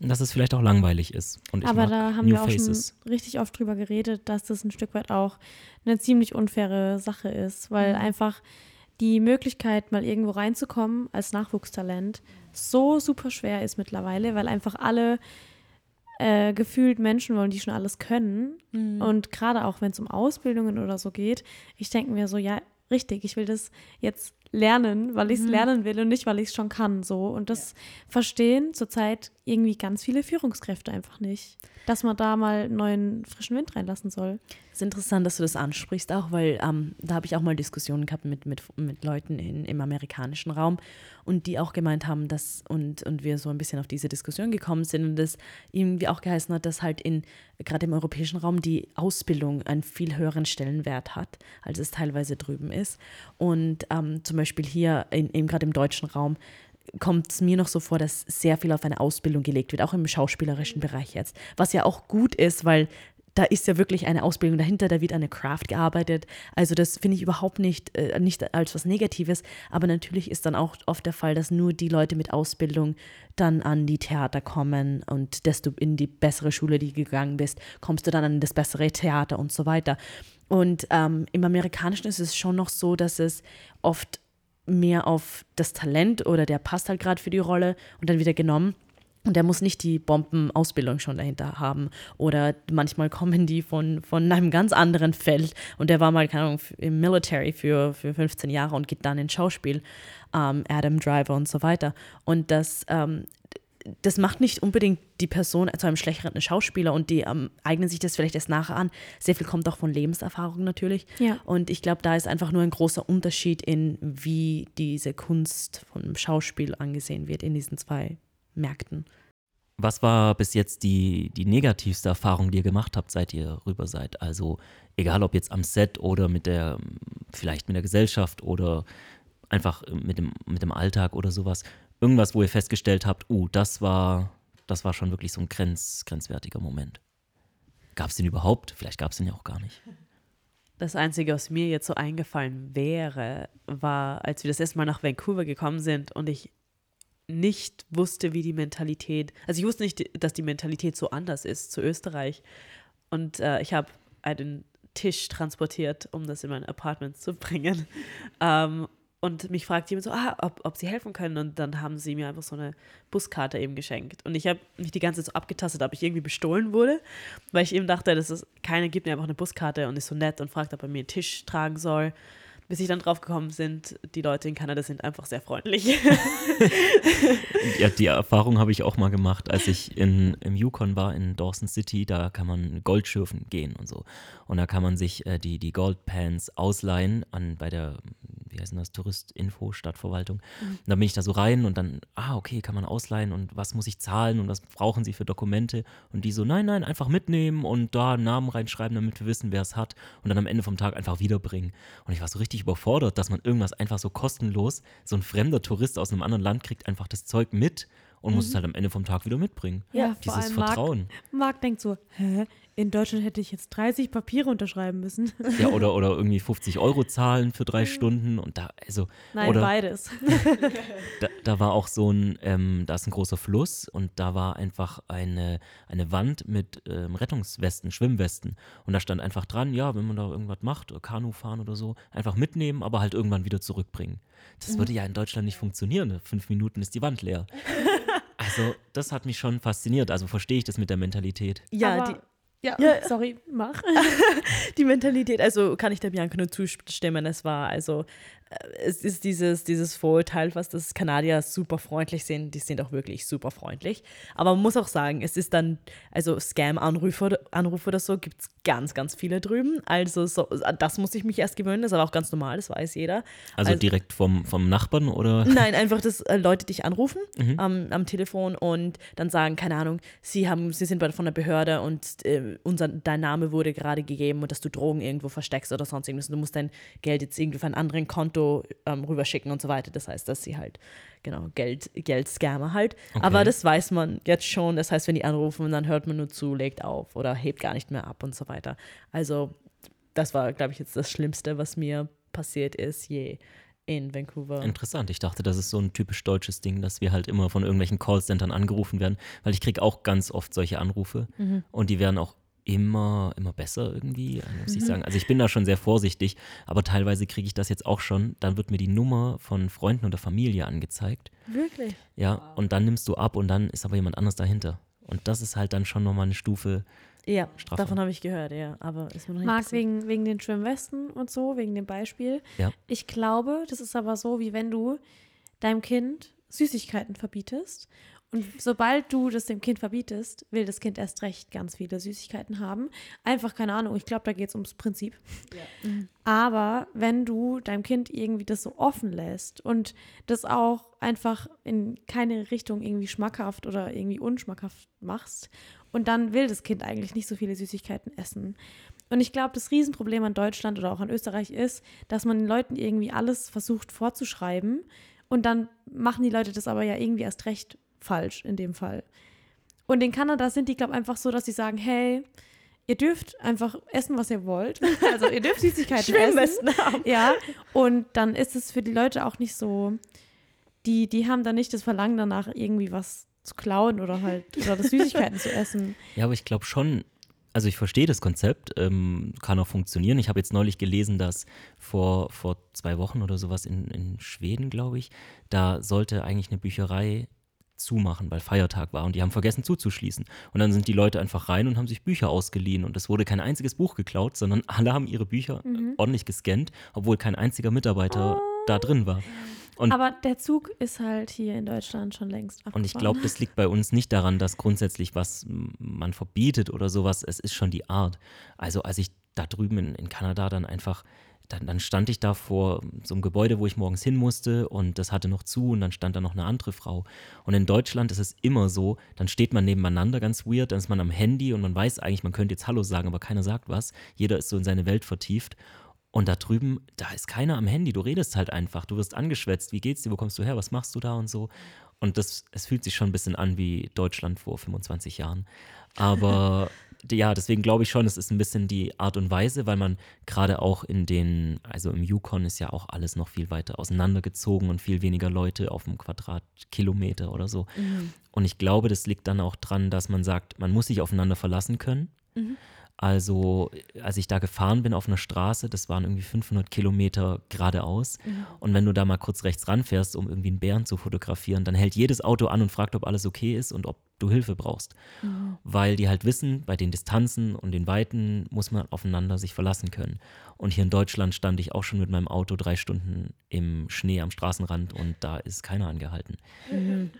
Speaker 2: dass es vielleicht auch langweilig ist. Und ich
Speaker 1: Aber
Speaker 2: mag
Speaker 1: da haben
Speaker 2: New
Speaker 1: wir auch
Speaker 2: Faces.
Speaker 1: schon richtig oft drüber geredet, dass das ein Stück weit auch eine ziemlich unfaire Sache ist, weil einfach die Möglichkeit, mal irgendwo reinzukommen als Nachwuchstalent, so super schwer ist mittlerweile, weil einfach alle äh, gefühlt Menschen wollen, die schon alles können. Und gerade auch, wenn es um Ausbildungen oder so geht, ich denke mir so, ja, richtig, ich will das jetzt lernen, weil ich es lernen will und nicht, weil ich es schon kann. So. Und das verstehen zurzeit irgendwie ganz viele Führungskräfte einfach nicht. Dass man da mal neuen frischen Wind reinlassen soll.
Speaker 4: Es ist interessant, dass du das ansprichst, auch weil ähm, da habe ich auch mal Diskussionen gehabt mit, mit, mit Leuten in, im amerikanischen Raum und die auch gemeint haben, dass und, und wir so ein bisschen auf diese Diskussion gekommen sind und das irgendwie auch geheißen hat, dass halt in gerade im europäischen Raum die Ausbildung einen viel höheren Stellenwert hat, als es teilweise drüben ist. Und ähm, zum Beispiel hier, in, eben gerade im deutschen Raum, kommt es mir noch so vor, dass sehr viel auf eine Ausbildung gelegt wird, auch im schauspielerischen Bereich jetzt. Was ja auch gut ist, weil da ist ja wirklich eine Ausbildung dahinter, da wird eine Craft gearbeitet. Also das finde ich überhaupt nicht, äh, nicht als was Negatives, aber natürlich ist dann auch oft der Fall, dass nur die Leute mit Ausbildung dann an die Theater kommen und desto in die bessere Schule, die gegangen bist, kommst du dann an das bessere Theater und so weiter. Und ähm, im Amerikanischen ist es schon noch so, dass es oft mehr auf das Talent oder der passt halt gerade für die Rolle und dann wieder genommen. Und der muss nicht die Bombenausbildung schon dahinter haben. Oder manchmal kommen die von, von einem ganz anderen Feld. Und der war mal, keine Ahnung, im Military für, für 15 Jahre und geht dann ins Schauspiel. Ähm, Adam Driver und so weiter. Und das, ähm, das macht nicht unbedingt die Person zu einem schlechteren Schauspieler und die ähm, eignen sich das vielleicht erst nachher an. Sehr viel kommt auch von Lebenserfahrung natürlich.
Speaker 1: Ja.
Speaker 4: Und ich glaube, da ist einfach nur ein großer Unterschied in, wie diese Kunst vom Schauspiel angesehen wird in diesen zwei Märkten.
Speaker 2: Was war bis jetzt die, die negativste Erfahrung, die ihr gemacht habt, seit ihr rüber seid? Also egal ob jetzt am Set oder mit der, vielleicht mit der Gesellschaft oder einfach mit dem, mit dem Alltag oder sowas. Irgendwas, wo ihr festgestellt habt, uh, das war, das war schon wirklich so ein grenz, grenzwertiger Moment. Gab es den überhaupt? Vielleicht gab es den ja auch gar nicht.
Speaker 3: Das Einzige, was mir jetzt so eingefallen wäre, war, als wir das erste Mal nach Vancouver gekommen sind und ich nicht wusste, wie die Mentalität, also ich wusste nicht, dass die Mentalität so anders ist zu Österreich. Und äh, ich habe einen Tisch transportiert, um das in mein Apartment zu bringen. Ähm, und mich fragt jemand so, ah, ob, ob sie helfen können. Und dann haben sie mir einfach so eine Buskarte eben geschenkt. Und ich habe mich die ganze Zeit so abgetastet, ob ich irgendwie bestohlen wurde, weil ich eben dachte, dass es keine gibt mir einfach eine Buskarte und ist so nett und fragt, ob er mir einen Tisch tragen soll. Bis ich dann drauf gekommen sind, die Leute in Kanada sind einfach sehr freundlich. *laughs* *laughs*
Speaker 2: Ja, die Erfahrung habe ich auch mal gemacht, als ich in, im Yukon war, in Dawson City. Da kann man Goldschürfen gehen und so. Und da kann man sich äh, die, die Goldpans ausleihen an, bei der, wie heißt denn das, Touristinfo, Stadtverwaltung. Und dann bin ich da so rein und dann, ah, okay, kann man ausleihen und was muss ich zahlen und was brauchen sie für Dokumente? Und die so, nein, nein, einfach mitnehmen und da einen Namen reinschreiben, damit wir wissen, wer es hat und dann am Ende vom Tag einfach wiederbringen. Und ich war so richtig überfordert, dass man irgendwas einfach so kostenlos, so ein fremder Tourist aus einem anderen Land kriegt einfach das Zeug mit und muss es halt am Ende vom Tag wieder mitbringen.
Speaker 1: Ja, vor
Speaker 2: Dieses
Speaker 1: allem Marc-
Speaker 2: Vertrauen.
Speaker 1: Marc denkt so, hä, in Deutschland hätte ich jetzt 30 Papiere unterschreiben müssen. *laughs*
Speaker 2: Ja, oder, oder irgendwie *laughs* 50 Euro zahlen für drei Stunden und da, also,
Speaker 1: Nein,
Speaker 2: oder
Speaker 1: beides. *laughs*
Speaker 2: da, da war auch so ein, ähm, da ist ein großer Fluss und da war einfach eine, eine Wand mit ähm, Rettungswesten, Schwimmwesten und da stand einfach dran, ja, wenn man da irgendwas macht, Kanu fahren oder so, einfach mitnehmen, aber halt irgendwann wieder zurückbringen. Das würde ja in Deutschland nicht funktionieren. Fünf Minuten ist die Wand leer. Also, das hat mich schon fasziniert. Also verstehe ich das mit der Mentalität.
Speaker 4: Ja,
Speaker 1: Aber,
Speaker 4: die,
Speaker 1: ja,
Speaker 4: Ja.
Speaker 1: sorry, mach. *laughs*
Speaker 4: die Mentalität, also kann ich der Bianca nur zustimmen. Es war also, es ist dieses, dieses Vorurteil, was das Kanadier super freundlich sind. Die sind auch wirklich super freundlich. Aber man muss auch sagen, es ist dann, also Scam-Anrufe oder- Anrufe oder so gibt es ganz, ganz viele drüben. Also so, das muss ich mich erst gewöhnen. Das ist aber auch ganz normal, das weiß jeder.
Speaker 2: Also, direkt vom, vom Nachbarn oder?
Speaker 4: Nein, einfach, dass äh, Leute dich anrufen
Speaker 2: Mhm.
Speaker 4: am, am Telefon und dann sagen, keine Ahnung, sie haben, sie sind von der Behörde und äh, unser, dein Name wurde gerade gegeben und dass du Drogen irgendwo versteckst oder sonst irgendwas. Und du musst dein Geld jetzt irgendwie auf ein anderen Konto ähm, rüberschicken und so weiter. Das heißt, dass sie halt, genau, Geld, Geldscammer halt. Aber das weiß man jetzt schon. Das heißt, wenn die anrufen, dann hört man nur zu, legt auf oder hebt gar nicht mehr ab und so weiter. Also, das war, glaube ich, jetzt das Schlimmste, was mir passiert ist je in Vancouver.
Speaker 2: Interessant. Ich dachte, das ist so ein typisch deutsches Ding, dass wir halt immer von irgendwelchen Callcentern angerufen werden, weil ich kriege auch ganz oft solche Anrufe und die werden auch immer, immer besser irgendwie, muss ich sagen. Also ich bin da schon sehr vorsichtig, aber teilweise kriege ich das jetzt auch schon. Dann wird mir die Nummer von Freunden oder Familie angezeigt.
Speaker 4: Wirklich?
Speaker 2: Ja, und dann nimmst du ab und dann ist aber jemand anders dahinter. Und das ist halt dann schon nochmal eine Stufe.
Speaker 4: Ja,
Speaker 2: Straffer.
Speaker 4: davon habe ich gehört, ja. Aber ist mir noch nicht
Speaker 1: Marc, wegen, wegen den Schwimmwesten und so, wegen dem Beispiel.
Speaker 2: Ja.
Speaker 1: Ich glaube, das ist aber so, wie wenn du deinem Kind Süßigkeiten verbietest. Und sobald du das dem Kind verbietest, will das Kind erst recht ganz viele Süßigkeiten haben. Einfach, keine Ahnung, ich glaube, da geht es ums Prinzip. Aber wenn du deinem Kind irgendwie das so offen lässt und das auch einfach in keine Richtung irgendwie schmackhaft oder irgendwie unschmackhaft machst und dann will das Kind eigentlich nicht so viele Süßigkeiten essen. Und ich glaube, das Riesenproblem an Deutschland oder auch an Österreich ist, dass man den Leuten irgendwie alles versucht vorzuschreiben und dann machen die Leute das aber ja irgendwie erst recht falsch in dem Fall. Und in Kanada sind die, glaube ich, einfach so, dass sie sagen, hey, ihr dürft einfach essen, was ihr wollt. *laughs* Also ihr dürft Süßigkeiten essen. Ja, und dann ist es für die Leute auch nicht so, die, die haben dann nicht das Verlangen danach, irgendwie was zu klauen oder halt, oder das Süßigkeiten zu essen.
Speaker 2: Ja, aber ich glaube schon, also ich verstehe das Konzept, ähm, kann auch funktionieren. Ich habe jetzt neulich gelesen, dass vor, vor zwei Wochen oder sowas in, in Schweden, glaube ich, da sollte eigentlich eine Bücherei zumachen, weil Feiertag war und die haben vergessen zuzuschließen. Und dann sind die Leute einfach rein und haben sich Bücher ausgeliehen und es wurde kein einziges Buch geklaut, sondern *laughs* alle haben ihre Bücher ordentlich gescannt, obwohl kein einziger Mitarbeiter da drin war. Und
Speaker 1: Aber der Zug ist halt hier in Deutschland schon längst abgefahren.
Speaker 2: und ich glaube, das liegt bei uns nicht daran, dass grundsätzlich was man verbietet oder sowas. Es ist schon die Art. Also als ich da drüben in, in Kanada dann einfach, dann, dann stand ich da vor so einem Gebäude, wo ich morgens hin musste und das hatte noch zu und dann stand da noch eine andere Frau. Und in Deutschland ist es immer so, dann steht man nebeneinander ganz weird, dann ist man am Handy und man weiß eigentlich, man könnte jetzt Hallo sagen, aber keiner sagt was. Jeder ist so in seine Welt vertieft. Und da drüben, da ist keiner am Handy. Du redest halt einfach. Du wirst angeschwätzt. Wie geht's dir? Wo kommst du her? Was machst du da und so? Und das, es fühlt sich schon ein bisschen an wie Deutschland vor 25 Jahren. Aber *laughs* ja, deswegen glaube ich schon, es ist ein bisschen die Art und Weise, weil man gerade auch in den, also im Yukon ist ja auch alles noch viel weiter auseinandergezogen und viel weniger Leute auf einem Quadratkilometer oder so. Und ich glaube, das liegt dann auch dran, dass man sagt, man muss sich aufeinander verlassen können. Also, als ich da gefahren bin auf einer Straße, das waren irgendwie 500 Kilometer geradeaus. Und wenn du da mal kurz rechts ranfährst, um irgendwie einen Bären zu fotografieren, dann hält jedes Auto an und fragt, ob alles okay ist und ob du Hilfe brauchst. Weil die halt wissen, bei den Distanzen und den Weiten muss man aufeinander sich verlassen können. Und hier in Deutschland stand ich auch schon mit meinem Auto drei Stunden im Schnee am Straßenrand und da ist keiner angehalten.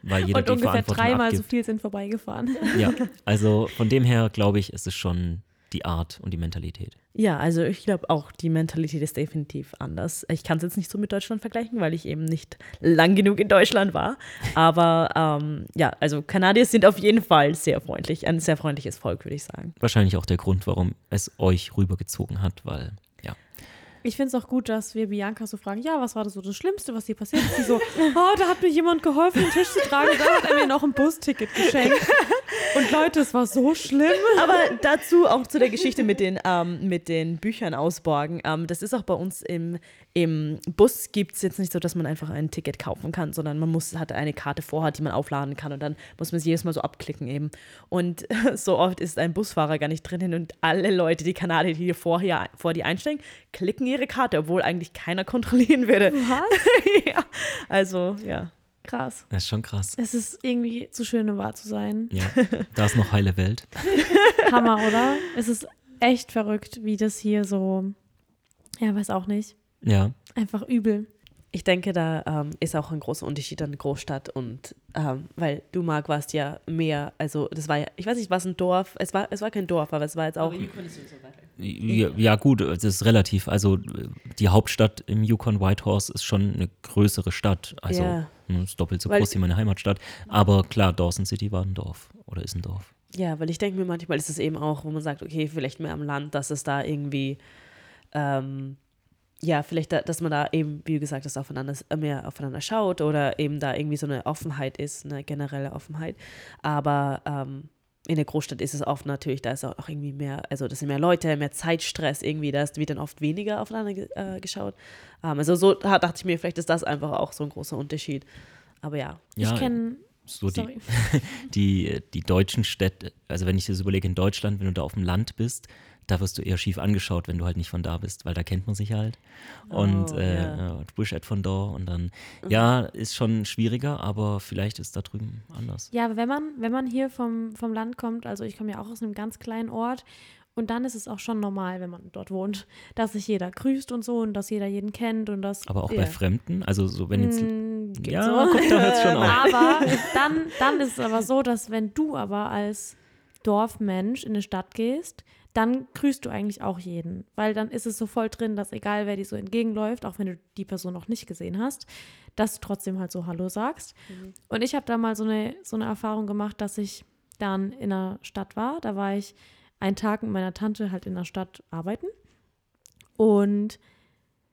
Speaker 2: Weil jeder
Speaker 1: und
Speaker 2: die
Speaker 1: ungefähr dreimal
Speaker 2: abgibt.
Speaker 1: so viel sind vorbeigefahren.
Speaker 2: Ja, *laughs* also von dem her glaube ich, ist es schon die Art und die Mentalität.
Speaker 4: Ja, also ich glaube auch, die Mentalität ist definitiv anders. Ich kann es jetzt nicht so mit Deutschland vergleichen, weil ich eben nicht lang genug in Deutschland war. Aber ähm, ja, also Kanadier sind auf jeden Fall sehr freundlich. Ein sehr freundliches Volk, würde ich sagen.
Speaker 2: Wahrscheinlich auch der Grund, warum es euch rübergezogen hat, weil.
Speaker 1: Ich finde es auch gut, dass wir Bianca so fragen, ja, was war das so das Schlimmste, was dir passiert ist? Sie so, *laughs* oh, da hat mir jemand geholfen, den Tisch zu tragen, da hat er mir noch ein Busticket geschenkt. Und Leute, es war so schlimm.
Speaker 4: Aber dazu auch zu der Geschichte mit den, ähm, mit den Büchern ausborgen. Ähm, das ist auch bei uns im, im Bus gibt es jetzt nicht so, dass man einfach ein Ticket kaufen kann, sondern man muss, hat eine Karte vorher, die man aufladen kann und dann muss man sie jedes Mal so abklicken eben. Und *laughs* so oft ist ein Busfahrer gar nicht drinnen und alle Leute, die Kanadier, die vorher vor die einsteigen, klicken ihre Karte, obwohl eigentlich keiner *laughs* kontrollieren würde.
Speaker 1: Was? *laughs*
Speaker 4: ja, also ja.
Speaker 1: Krass.
Speaker 2: Das ist schon krass.
Speaker 1: Es ist irgendwie zu schön, um wahr zu sein.
Speaker 2: Ja, da ist noch heile Welt.
Speaker 1: Hammer, oder? Es ist echt verrückt, wie das hier so, ja, weiß auch nicht.
Speaker 2: Ja,
Speaker 1: Einfach übel.
Speaker 3: Ich denke, da ähm, ist auch ein großer Unterschied an Großstadt und ähm, weil du, Marc, warst ja mehr, also das war ja, ich weiß nicht, was ein Dorf, es war, es war kein Dorf, aber es war jetzt auch.
Speaker 2: ja, ja gut, das ist relativ. Also die Hauptstadt im Yukon Whitehorse ist schon eine größere Stadt. Also
Speaker 3: Ja.
Speaker 2: ne, ist doppelt so
Speaker 3: Weil-
Speaker 2: groß wie meine Heimatstadt. Aber klar, Dawson City war ein Dorf oder ist ein Dorf.
Speaker 3: Ja, weil ich denke mir manchmal ist es eben auch, wo man sagt, okay, vielleicht mehr am Land, dass es da irgendwie, ähm, ja, vielleicht, da, dass man da eben, wie gesagt, das aufeinander, mehr aufeinander schaut oder eben da irgendwie so eine Offenheit ist, eine generelle Offenheit. Aber ähm, in der Großstadt ist es oft natürlich, da ist auch irgendwie mehr, also das sind mehr Leute, mehr Zeitstress irgendwie, da ist- wird dann oft weniger aufeinander äh, geschaut. Ähm, also so da dachte ich mir, vielleicht ist das einfach auch so ein großer Unterschied. Aber ja,
Speaker 2: Ja,
Speaker 1: ich kenne,
Speaker 2: so die, *laughs* die, die deutschen Städte, also wenn ich das überlege, in Deutschland, wenn du da auf dem Land bist, da wirst du eher schief angeschaut, wenn du halt nicht von da bist, weil da kennt man sich halt. Und
Speaker 3: Oh,
Speaker 2: äh,
Speaker 3: ja.
Speaker 2: ja, du bist halt von da und dann, ja, ist schon schwieriger, aber vielleicht ist da drüben anders.
Speaker 1: Ja, wenn man, wenn man hier vom, vom Land kommt, also ich komme ja auch aus einem ganz kleinen Ort und dann ist es auch schon normal, wenn man dort wohnt, dass sich jeder grüßt und so und dass jeder jeden kennt und das.
Speaker 2: Aber auch
Speaker 3: Ja.
Speaker 2: bei Fremden, also so wenn jetzt,
Speaker 1: Mm,
Speaker 2: ja,
Speaker 1: so.
Speaker 2: guck, da hört's schon *laughs* auf.
Speaker 1: Aber *laughs* dann, dann ist es aber so, dass wenn du aber als Dorfmensch in eine Stadt gehst, dann grüßt du eigentlich auch jeden. Weil dann ist es so voll drin, dass egal wer dir so entgegenläuft, auch wenn du die Person noch nicht gesehen hast, dass du trotzdem halt so Hallo sagst. Und ich habe da mal so eine, so eine Erfahrung gemacht, dass ich dann in einer Stadt war. Da war ich einen Tag mit meiner Tante halt in der Stadt arbeiten. Und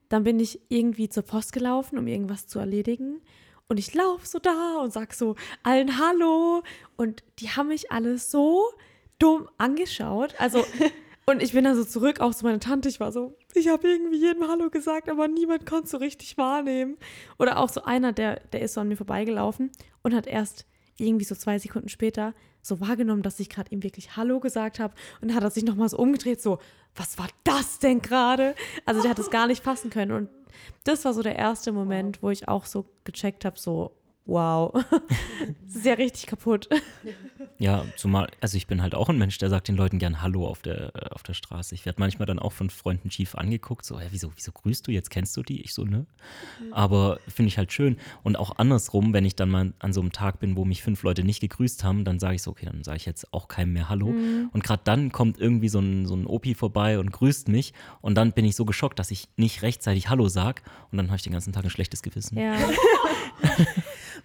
Speaker 1: dann bin ich irgendwie zur Post gelaufen, um irgendwas zu erledigen. Und ich laufe so da und sag so allen Hallo. Und die haben mich alle so dumm angeschaut. Also, *laughs* und ich bin dann so zurück, auch zu meiner Tante. Ich war so, ich habe irgendwie jedem Hallo gesagt, aber niemand konnte es so richtig wahrnehmen. Oder auch so einer, der, der ist so an mir vorbeigelaufen und hat erst irgendwie so zwei Sekunden später so wahrgenommen, dass ich gerade ihm wirklich Hallo gesagt habe. Und dann hat er sich nochmal so umgedreht, so, was war das denn gerade? Also der hat es gar nicht fassen können. Und das war so der erste Moment, wo ich auch so gecheckt habe, so, wow, *laughs* das ist ja richtig kaputt.
Speaker 2: Ja, zumal, also ich bin halt auch ein Mensch, der sagt den Leuten gern Hallo auf der, äh, auf der Straße. Ich werde manchmal dann auch von Freunden schief angeguckt, so, hä, wieso, wieso grüßt du jetzt? Kennst du die? Ich so, ne? Aber finde ich halt schön. Und auch andersrum, wenn ich dann mal an so einem Tag bin, wo mich fünf Leute nicht gegrüßt haben, dann sage ich so, okay, dann sage ich jetzt auch keinem mehr Hallo. Und gerade dann kommt irgendwie so ein, so ein Opi vorbei und grüßt mich. Und dann bin ich so geschockt, dass ich nicht rechtzeitig Hallo sag. Und dann habe ich den ganzen Tag ein schlechtes Gewissen.
Speaker 1: Ja. *laughs*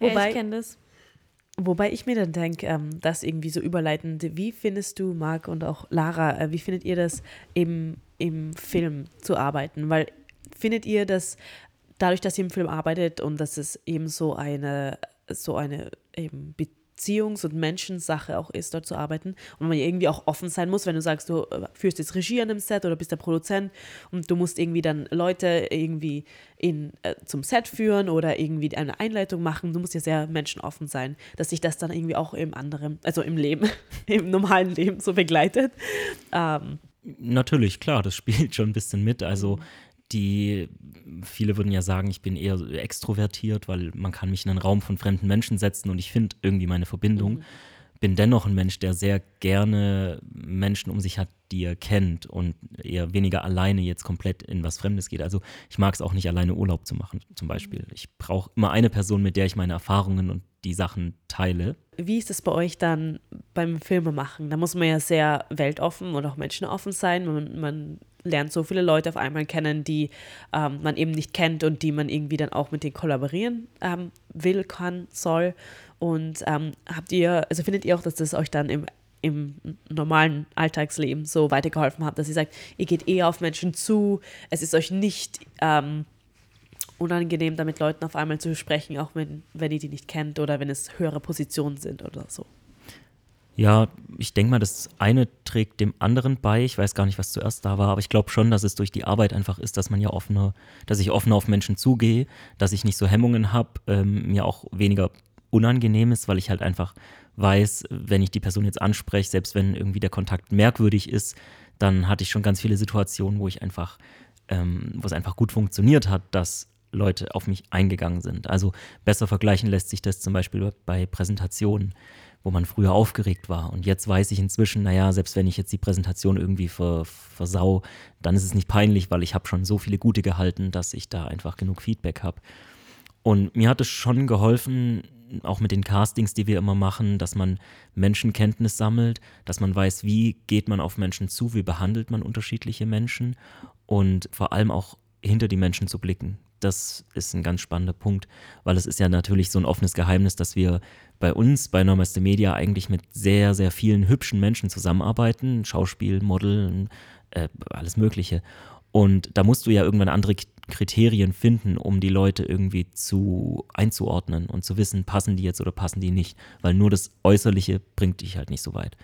Speaker 3: Wobei- *laughs*
Speaker 1: ja, ich kenne das.
Speaker 3: Wobei ich mir dann denke, ähm, das irgendwie so überleitend, wie findest du, Marc und auch Lara, äh, wie findet ihr das im, im Film zu arbeiten? Weil findet ihr, dass dadurch, dass ihr im Film arbeitet und dass es eben so eine, so eine eben Beziehungs- und Menschensache auch ist, dort zu arbeiten und man irgendwie auch offen sein muss, wenn du sagst, du äh, führst jetzt Regie an einem Set oder bist der Produzent und du musst irgendwie dann Leute irgendwie in, äh, zum Set führen oder irgendwie eine Einleitung machen. Du musst ja sehr menschenoffen sein, dass sich das dann irgendwie auch im anderen, also im Leben, *laughs* im normalen Leben so begleitet. Ähm,
Speaker 2: Natürlich, klar, das spielt schon ein bisschen mit. Also die, viele würden ja sagen, ich bin eher extrovertiert, weil man kann mich in einen Raum von fremden Menschen setzen und ich finde irgendwie meine Verbindung. bin dennoch ein Mensch, der sehr gerne Menschen um sich hat, die er kennt und eher weniger alleine jetzt komplett in was Fremdes geht. Also ich mag es auch nicht alleine Urlaub zu machen, zum Beispiel. Ich brauche immer eine Person, mit der ich meine Erfahrungen und die Sachen teile.
Speaker 3: Wie ist es bei euch dann beim Filmemachen? Da muss man ja sehr weltoffen und auch menschenoffen sein. Man, man lernt so viele Leute auf einmal kennen, die ähm, man eben nicht kennt und die man irgendwie dann auch mit denen kollaborieren ähm, will, kann, soll. Und ähm, habt ihr, also findet ihr auch, dass das euch dann im, im normalen Alltagsleben so weitergeholfen hat, dass ihr sagt, ihr geht eher auf Menschen zu, es ist euch nicht ähm, unangenehm, damit Leuten auf einmal zu sprechen, auch wenn, wenn ihr die nicht kennt oder wenn es höhere Positionen sind oder so.
Speaker 2: Ja, ich denke mal, das eine trägt dem anderen bei. Ich weiß gar nicht, was zuerst da war, aber ich glaube schon, dass es durch die Arbeit einfach ist, dass man ja offener, dass ich offener auf Menschen zugehe, dass ich nicht so Hemmungen habe, ähm, mir auch weniger unangenehm ist, weil ich halt einfach weiß, wenn ich die Person jetzt anspreche, selbst wenn irgendwie der Kontakt merkwürdig ist, dann hatte ich schon ganz viele Situationen, wo ich einfach, ähm, wo es einfach gut funktioniert hat, dass Leute auf mich eingegangen sind. Also besser vergleichen lässt sich das zum Beispiel bei Präsentationen, wo man früher aufgeregt war. Und jetzt weiß ich inzwischen, naja, selbst wenn ich jetzt die Präsentation irgendwie ver, versau, dann ist es nicht peinlich, weil ich habe schon so viele gute gehalten, dass ich da einfach genug Feedback habe. Und mir hat es schon geholfen, auch mit den Castings, die wir immer machen, dass man Menschenkenntnis sammelt, dass man weiß, wie geht man auf Menschen zu, wie behandelt man unterschiedliche Menschen und vor allem auch hinter die Menschen zu blicken. Das ist ein ganz spannender Punkt, weil es ist ja natürlich so ein offenes Geheimnis, dass wir bei uns, bei Normalste Media, eigentlich mit sehr, sehr vielen hübschen Menschen zusammenarbeiten. Schauspiel, Model, äh, alles Mögliche. Und da musst du ja irgendwann andere Kriterien finden, um die Leute irgendwie zu einzuordnen und zu wissen, passen die jetzt oder passen die nicht. Weil nur das Äußerliche bringt dich halt nicht so weit.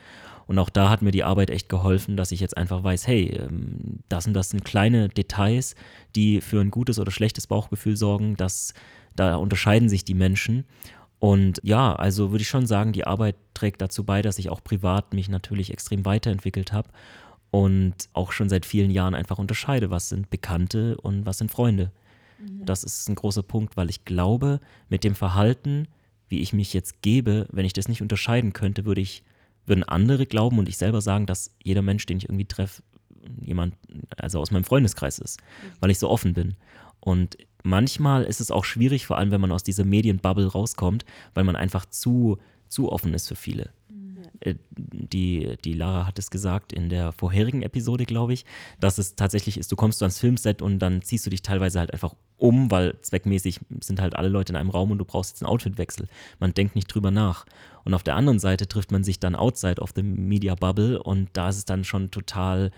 Speaker 2: Und auch da hat mir die Arbeit echt geholfen, dass ich jetzt einfach weiß, hey, ähm, das und das sind kleine Details, die für ein gutes oder schlechtes Bauchgefühl sorgen, dass da unterscheiden sich die Menschen. Und ja, also würde ich schon sagen, die Arbeit trägt dazu bei, dass ich auch privat mich natürlich extrem weiterentwickelt habe und auch schon seit vielen Jahren einfach unterscheide, was sind Bekannte und was sind Freunde. Mhm. Das ist ein großer Punkt, weil ich glaube, mit dem Verhalten, wie ich mich jetzt gebe, wenn ich das nicht unterscheiden könnte, würde ich, würden andere glauben und ich selber sagen, dass jeder Mensch, den ich irgendwie treffe, jemand, also aus meinem Freundeskreis ist, mhm. weil ich so offen bin. Und manchmal ist es auch schwierig, vor allem wenn man aus dieser Medienbubble rauskommt, weil man einfach zu, zu offen ist für viele. Äh, die, die Lara hat es gesagt in der vorherigen Episode, glaube ich, dass es tatsächlich ist, du kommst ans Filmset und dann ziehst du dich teilweise halt einfach um, weil zweckmäßig sind halt alle Leute in einem Raum und du brauchst jetzt einen Outfitwechsel. Man denkt nicht drüber nach. Und auf der anderen Seite trifft man sich dann outside of the Media Bubble und da ist es dann schon total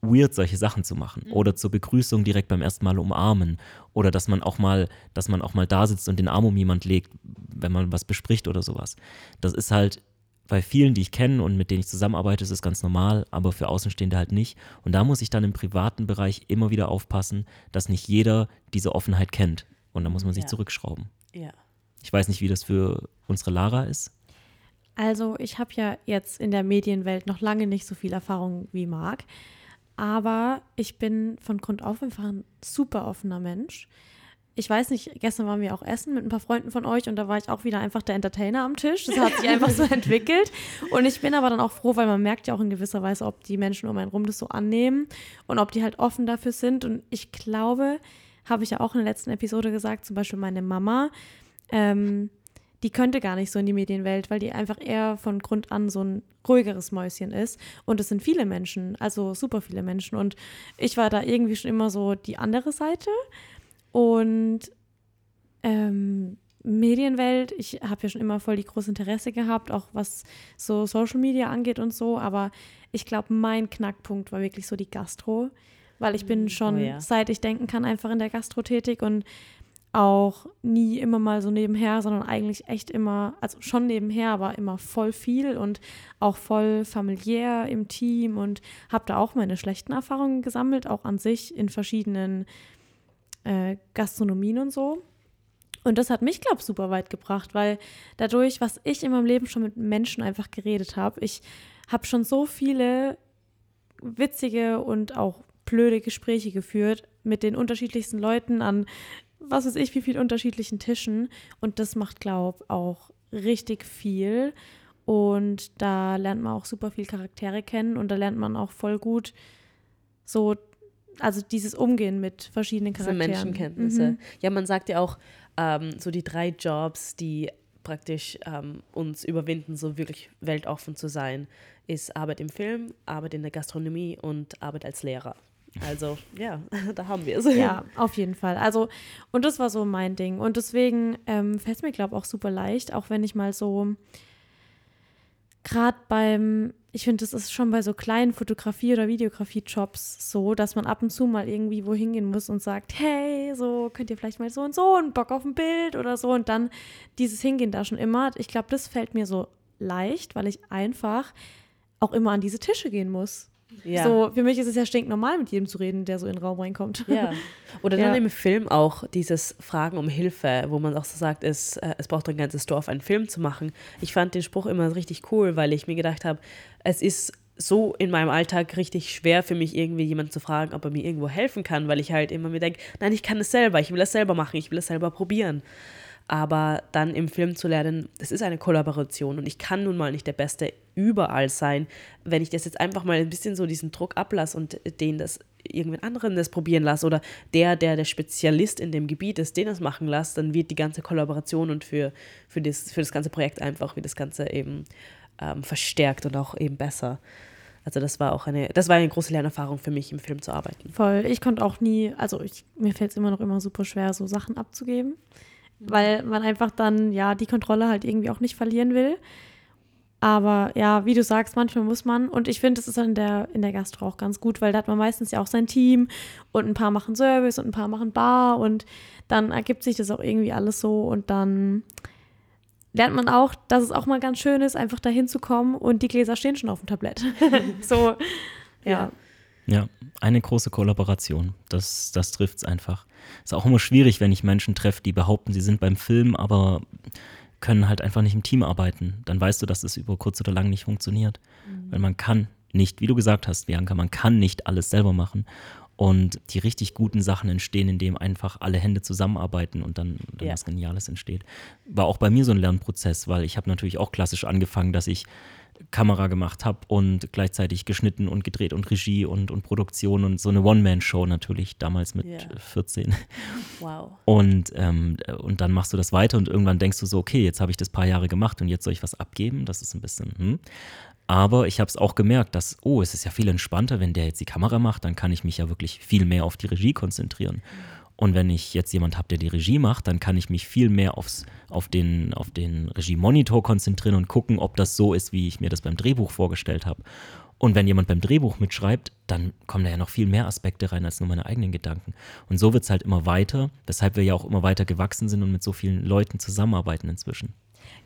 Speaker 2: weird, solche Sachen zu machen. Mhm. Oder zur Begrüßung direkt beim ersten Mal umarmen. Oder dass man auch mal, dass man auch mal da sitzt und den Arm um jemand legt, wenn man was bespricht oder sowas. Das ist halt bei vielen, die ich kenne und mit denen ich zusammenarbeite, ist es ganz normal, aber für Außenstehende halt nicht. Und da muss ich dann im privaten Bereich immer wieder aufpassen, dass nicht jeder diese Offenheit kennt. Und da muss man sich ja. zurückschrauben.
Speaker 3: Ja.
Speaker 2: Ich weiß nicht, wie das für unsere Lara ist.
Speaker 1: Also ich habe ja jetzt in der Medienwelt noch lange nicht so viel Erfahrung wie Marc, aber ich bin von Grund auf einfach ein super offener Mensch ich weiß nicht, gestern waren wir auch essen mit ein paar Freunden von euch und da war ich auch wieder einfach der Entertainer am Tisch. Das hat sich einfach so *laughs* entwickelt. Und ich bin aber dann auch froh, weil man merkt ja auch in gewisser Weise, ob die Menschen um einen rum das so annehmen und ob die halt offen dafür sind. Und ich glaube, habe ich ja auch in der letzten Episode gesagt, zum Beispiel meine Mama, ähm, die könnte gar nicht so in die Medienwelt, weil die einfach eher von Grund an so ein ruhigeres Mäuschen ist. Und es sind viele Menschen, also super viele Menschen. Und ich war da irgendwie schon immer so die andere Seite. Und ähm, Medienwelt, ich habe ja schon immer voll die große Interesse gehabt, auch was so Social Media angeht und so, aber ich glaube, mein Knackpunkt war wirklich so die Gastro, weil ich bin mm, schon, oh ja. seit ich denken kann, einfach in der Gastro tätig und auch nie immer mal so nebenher, sondern eigentlich echt immer, also schon nebenher, aber immer voll viel und auch voll familiär im Team und habe da auch meine schlechten Erfahrungen gesammelt, auch an sich in verschiedenen äh, Gastronomien und so. Und das hat mich, glaube ich, super weit gebracht, weil dadurch, was ich in meinem Leben schon mit Menschen einfach geredet habe, ich habe schon so viele witzige und auch blöde Gespräche geführt mit den unterschiedlichsten Leuten an was weiß ich, wie vielen unterschiedlichen Tischen. Und das macht, glaube ich, auch richtig viel. Und da lernt man auch super viel Charaktere kennen und da lernt man auch voll gut so, also dieses Umgehen mit verschiedenen
Speaker 3: Diese
Speaker 1: Charakteren.
Speaker 3: Menschenkenntnisse.
Speaker 1: Mhm.
Speaker 3: Ja, man sagt ja auch, ähm, so die drei Jobs, die praktisch ähm, uns überwinden, so wirklich weltoffen zu sein, ist Arbeit im Film, Arbeit in der Gastronomie und Arbeit als Lehrer. Also, *laughs* ja, *laughs* da haben wir es.
Speaker 1: Ja, auf jeden Fall. Also, und das war so mein Ding. Und deswegen ähm, fällt es mir, glaube ich, auch super leicht, auch wenn ich mal so, gerade beim, ich finde, das ist schon bei so kleinen Fotografie- oder Videografie-Jobs so, dass man ab und zu mal irgendwie wohin gehen muss und sagt, hey, so könnt ihr vielleicht mal so und so und Bock auf ein Bild oder so. Und dann dieses Hingehen da schon immer. Ich glaube, das fällt mir so leicht, weil ich einfach auch immer an diese Tische gehen muss.
Speaker 3: Ja.
Speaker 1: So, für mich ist es ja stinknormal, mit jedem zu reden, der so in den Raum reinkommt.
Speaker 3: Ja. Oder dann
Speaker 1: Ja.
Speaker 3: im Film auch dieses Fragen um Hilfe, wo man auch so sagt, es, äh, es braucht ein ganzes Dorf, einen Film zu machen. Ich fand den Spruch immer richtig cool, weil ich mir gedacht habe, es ist so in meinem Alltag richtig schwer für mich, irgendwie jemanden zu fragen, ob er mir irgendwo helfen kann, weil ich halt immer mir denke, nein, ich kann es selber, ich will es selber machen, ich will es selber probieren. Aber dann im Film zu lernen, es ist eine Kollaboration und ich kann nun mal nicht der Beste überall sein. Wenn ich das jetzt einfach mal ein bisschen so diesen Druck ablasse und den das irgendwen anderen das probieren lasse oder der, der der Spezialist in dem Gebiet ist, den das machen lasse, dann wird die ganze Kollaboration und für, für, das, für das ganze Projekt einfach, wie das Ganze eben ähm, verstärkt und auch eben besser. Also das war auch eine, das war eine große Lernerfahrung für mich, im Film zu arbeiten.
Speaker 1: Voll. Ich konnte auch nie, also ich, mir fällt es immer noch immer super schwer, so Sachen abzugeben, weil man einfach dann ja die Kontrolle halt irgendwie auch nicht verlieren will. Aber ja, wie du sagst, manchmal muss man. Und ich finde, das ist in der, in der Gastro auch ganz gut, weil da hat man meistens ja auch sein Team und ein paar machen Service und ein paar machen Bar und dann ergibt sich das auch irgendwie alles so und dann lernt man auch, dass es auch mal ganz schön ist, einfach da hinzukommen und die Gläser stehen schon auf dem Tablett. *laughs* so, ja.
Speaker 2: Ja, eine große Kollaboration. Das, das trifft es einfach. Ist auch immer schwierig, wenn ich Menschen treffe, die behaupten, sie sind beim Film, aber können halt einfach nicht im Team arbeiten. Dann weißt du, dass es über kurz oder lang nicht funktioniert. Weil man kann nicht, wie du gesagt hast, Bianca, man kann nicht alles selber machen. Und die richtig guten Sachen entstehen, indem einfach alle Hände zusammenarbeiten und dann, dann
Speaker 3: Ja.
Speaker 2: was Geniales entsteht. War auch bei mir so ein Lernprozess, weil ich habe natürlich auch klassisch angefangen, dass ich Kamera gemacht habe und gleichzeitig geschnitten und gedreht und Regie und, und Produktion und so eine One-Man-Show natürlich, damals mit
Speaker 3: Ja.
Speaker 2: 14.
Speaker 3: Wow.
Speaker 2: Und, ähm, und dann machst du das weiter und irgendwann denkst du so, okay, jetzt habe ich das paar Jahre gemacht und jetzt soll ich was abgeben. Das ist ein bisschen, hm. Aber ich habe es auch gemerkt, dass, oh, es ist ja viel entspannter, wenn der jetzt die Kamera macht, dann kann ich mich ja wirklich viel mehr auf die Regie konzentrieren. Und wenn ich jetzt jemand habe, der die Regie macht, dann kann ich mich viel mehr aufs, auf den, auf den Regiemonitor konzentrieren und gucken, ob das so ist, wie ich mir das beim Drehbuch vorgestellt habe. Und wenn jemand beim Drehbuch mitschreibt, dann kommen da ja noch viel mehr Aspekte rein als nur meine eigenen Gedanken. Und so wird es halt immer weiter, weshalb wir ja auch immer weiter gewachsen sind und mit so vielen Leuten zusammenarbeiten inzwischen.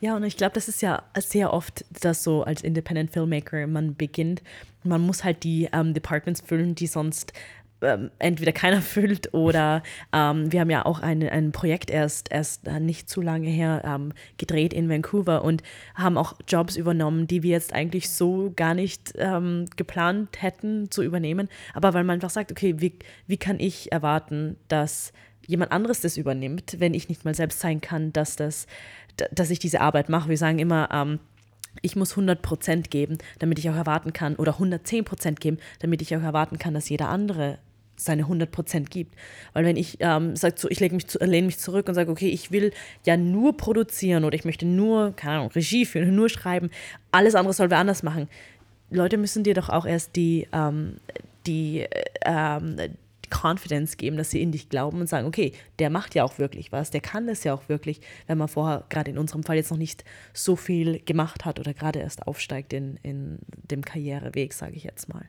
Speaker 4: Ja, und ich glaube, das ist ja sehr oft das so als Independent Filmmaker, man beginnt, man muss halt die ähm, Departments füllen, die sonst ähm, entweder keiner *laughs* füllt oder ähm, wir haben ja auch ein, ein Projekt erst, erst nicht zu lange her ähm, gedreht in Vancouver und haben auch Jobs übernommen, die wir jetzt eigentlich so gar nicht ähm, geplant hätten zu übernehmen. Aber weil man einfach sagt, okay, wie, wie kann ich erwarten, dass jemand anderes das übernimmt, wenn ich nicht mal selbst sein kann, dass, das, dass ich diese Arbeit mache. Wir sagen immer, ähm, ich muss 100% geben, damit ich auch erwarten kann, oder 110% geben, damit ich auch erwarten kann, dass jeder andere seine 100% gibt. Weil wenn ich ähm, sage, so, ich mich zu, lehne mich zurück und sage, okay, ich will ja nur produzieren oder ich möchte nur, keine Ahnung, Regie führen, *laughs* nur schreiben, alles andere soll wer anders machen. Leute müssen dir doch auch erst die, ähm, die, äh, ähm, die Confidence geben, dass sie in dich glauben und sagen, okay, der macht ja auch wirklich was, der kann das ja auch wirklich, wenn man vorher, gerade in unserem Fall jetzt noch nicht so viel gemacht hat oder gerade erst aufsteigt in, in dem Karriereweg, sage ich jetzt mal.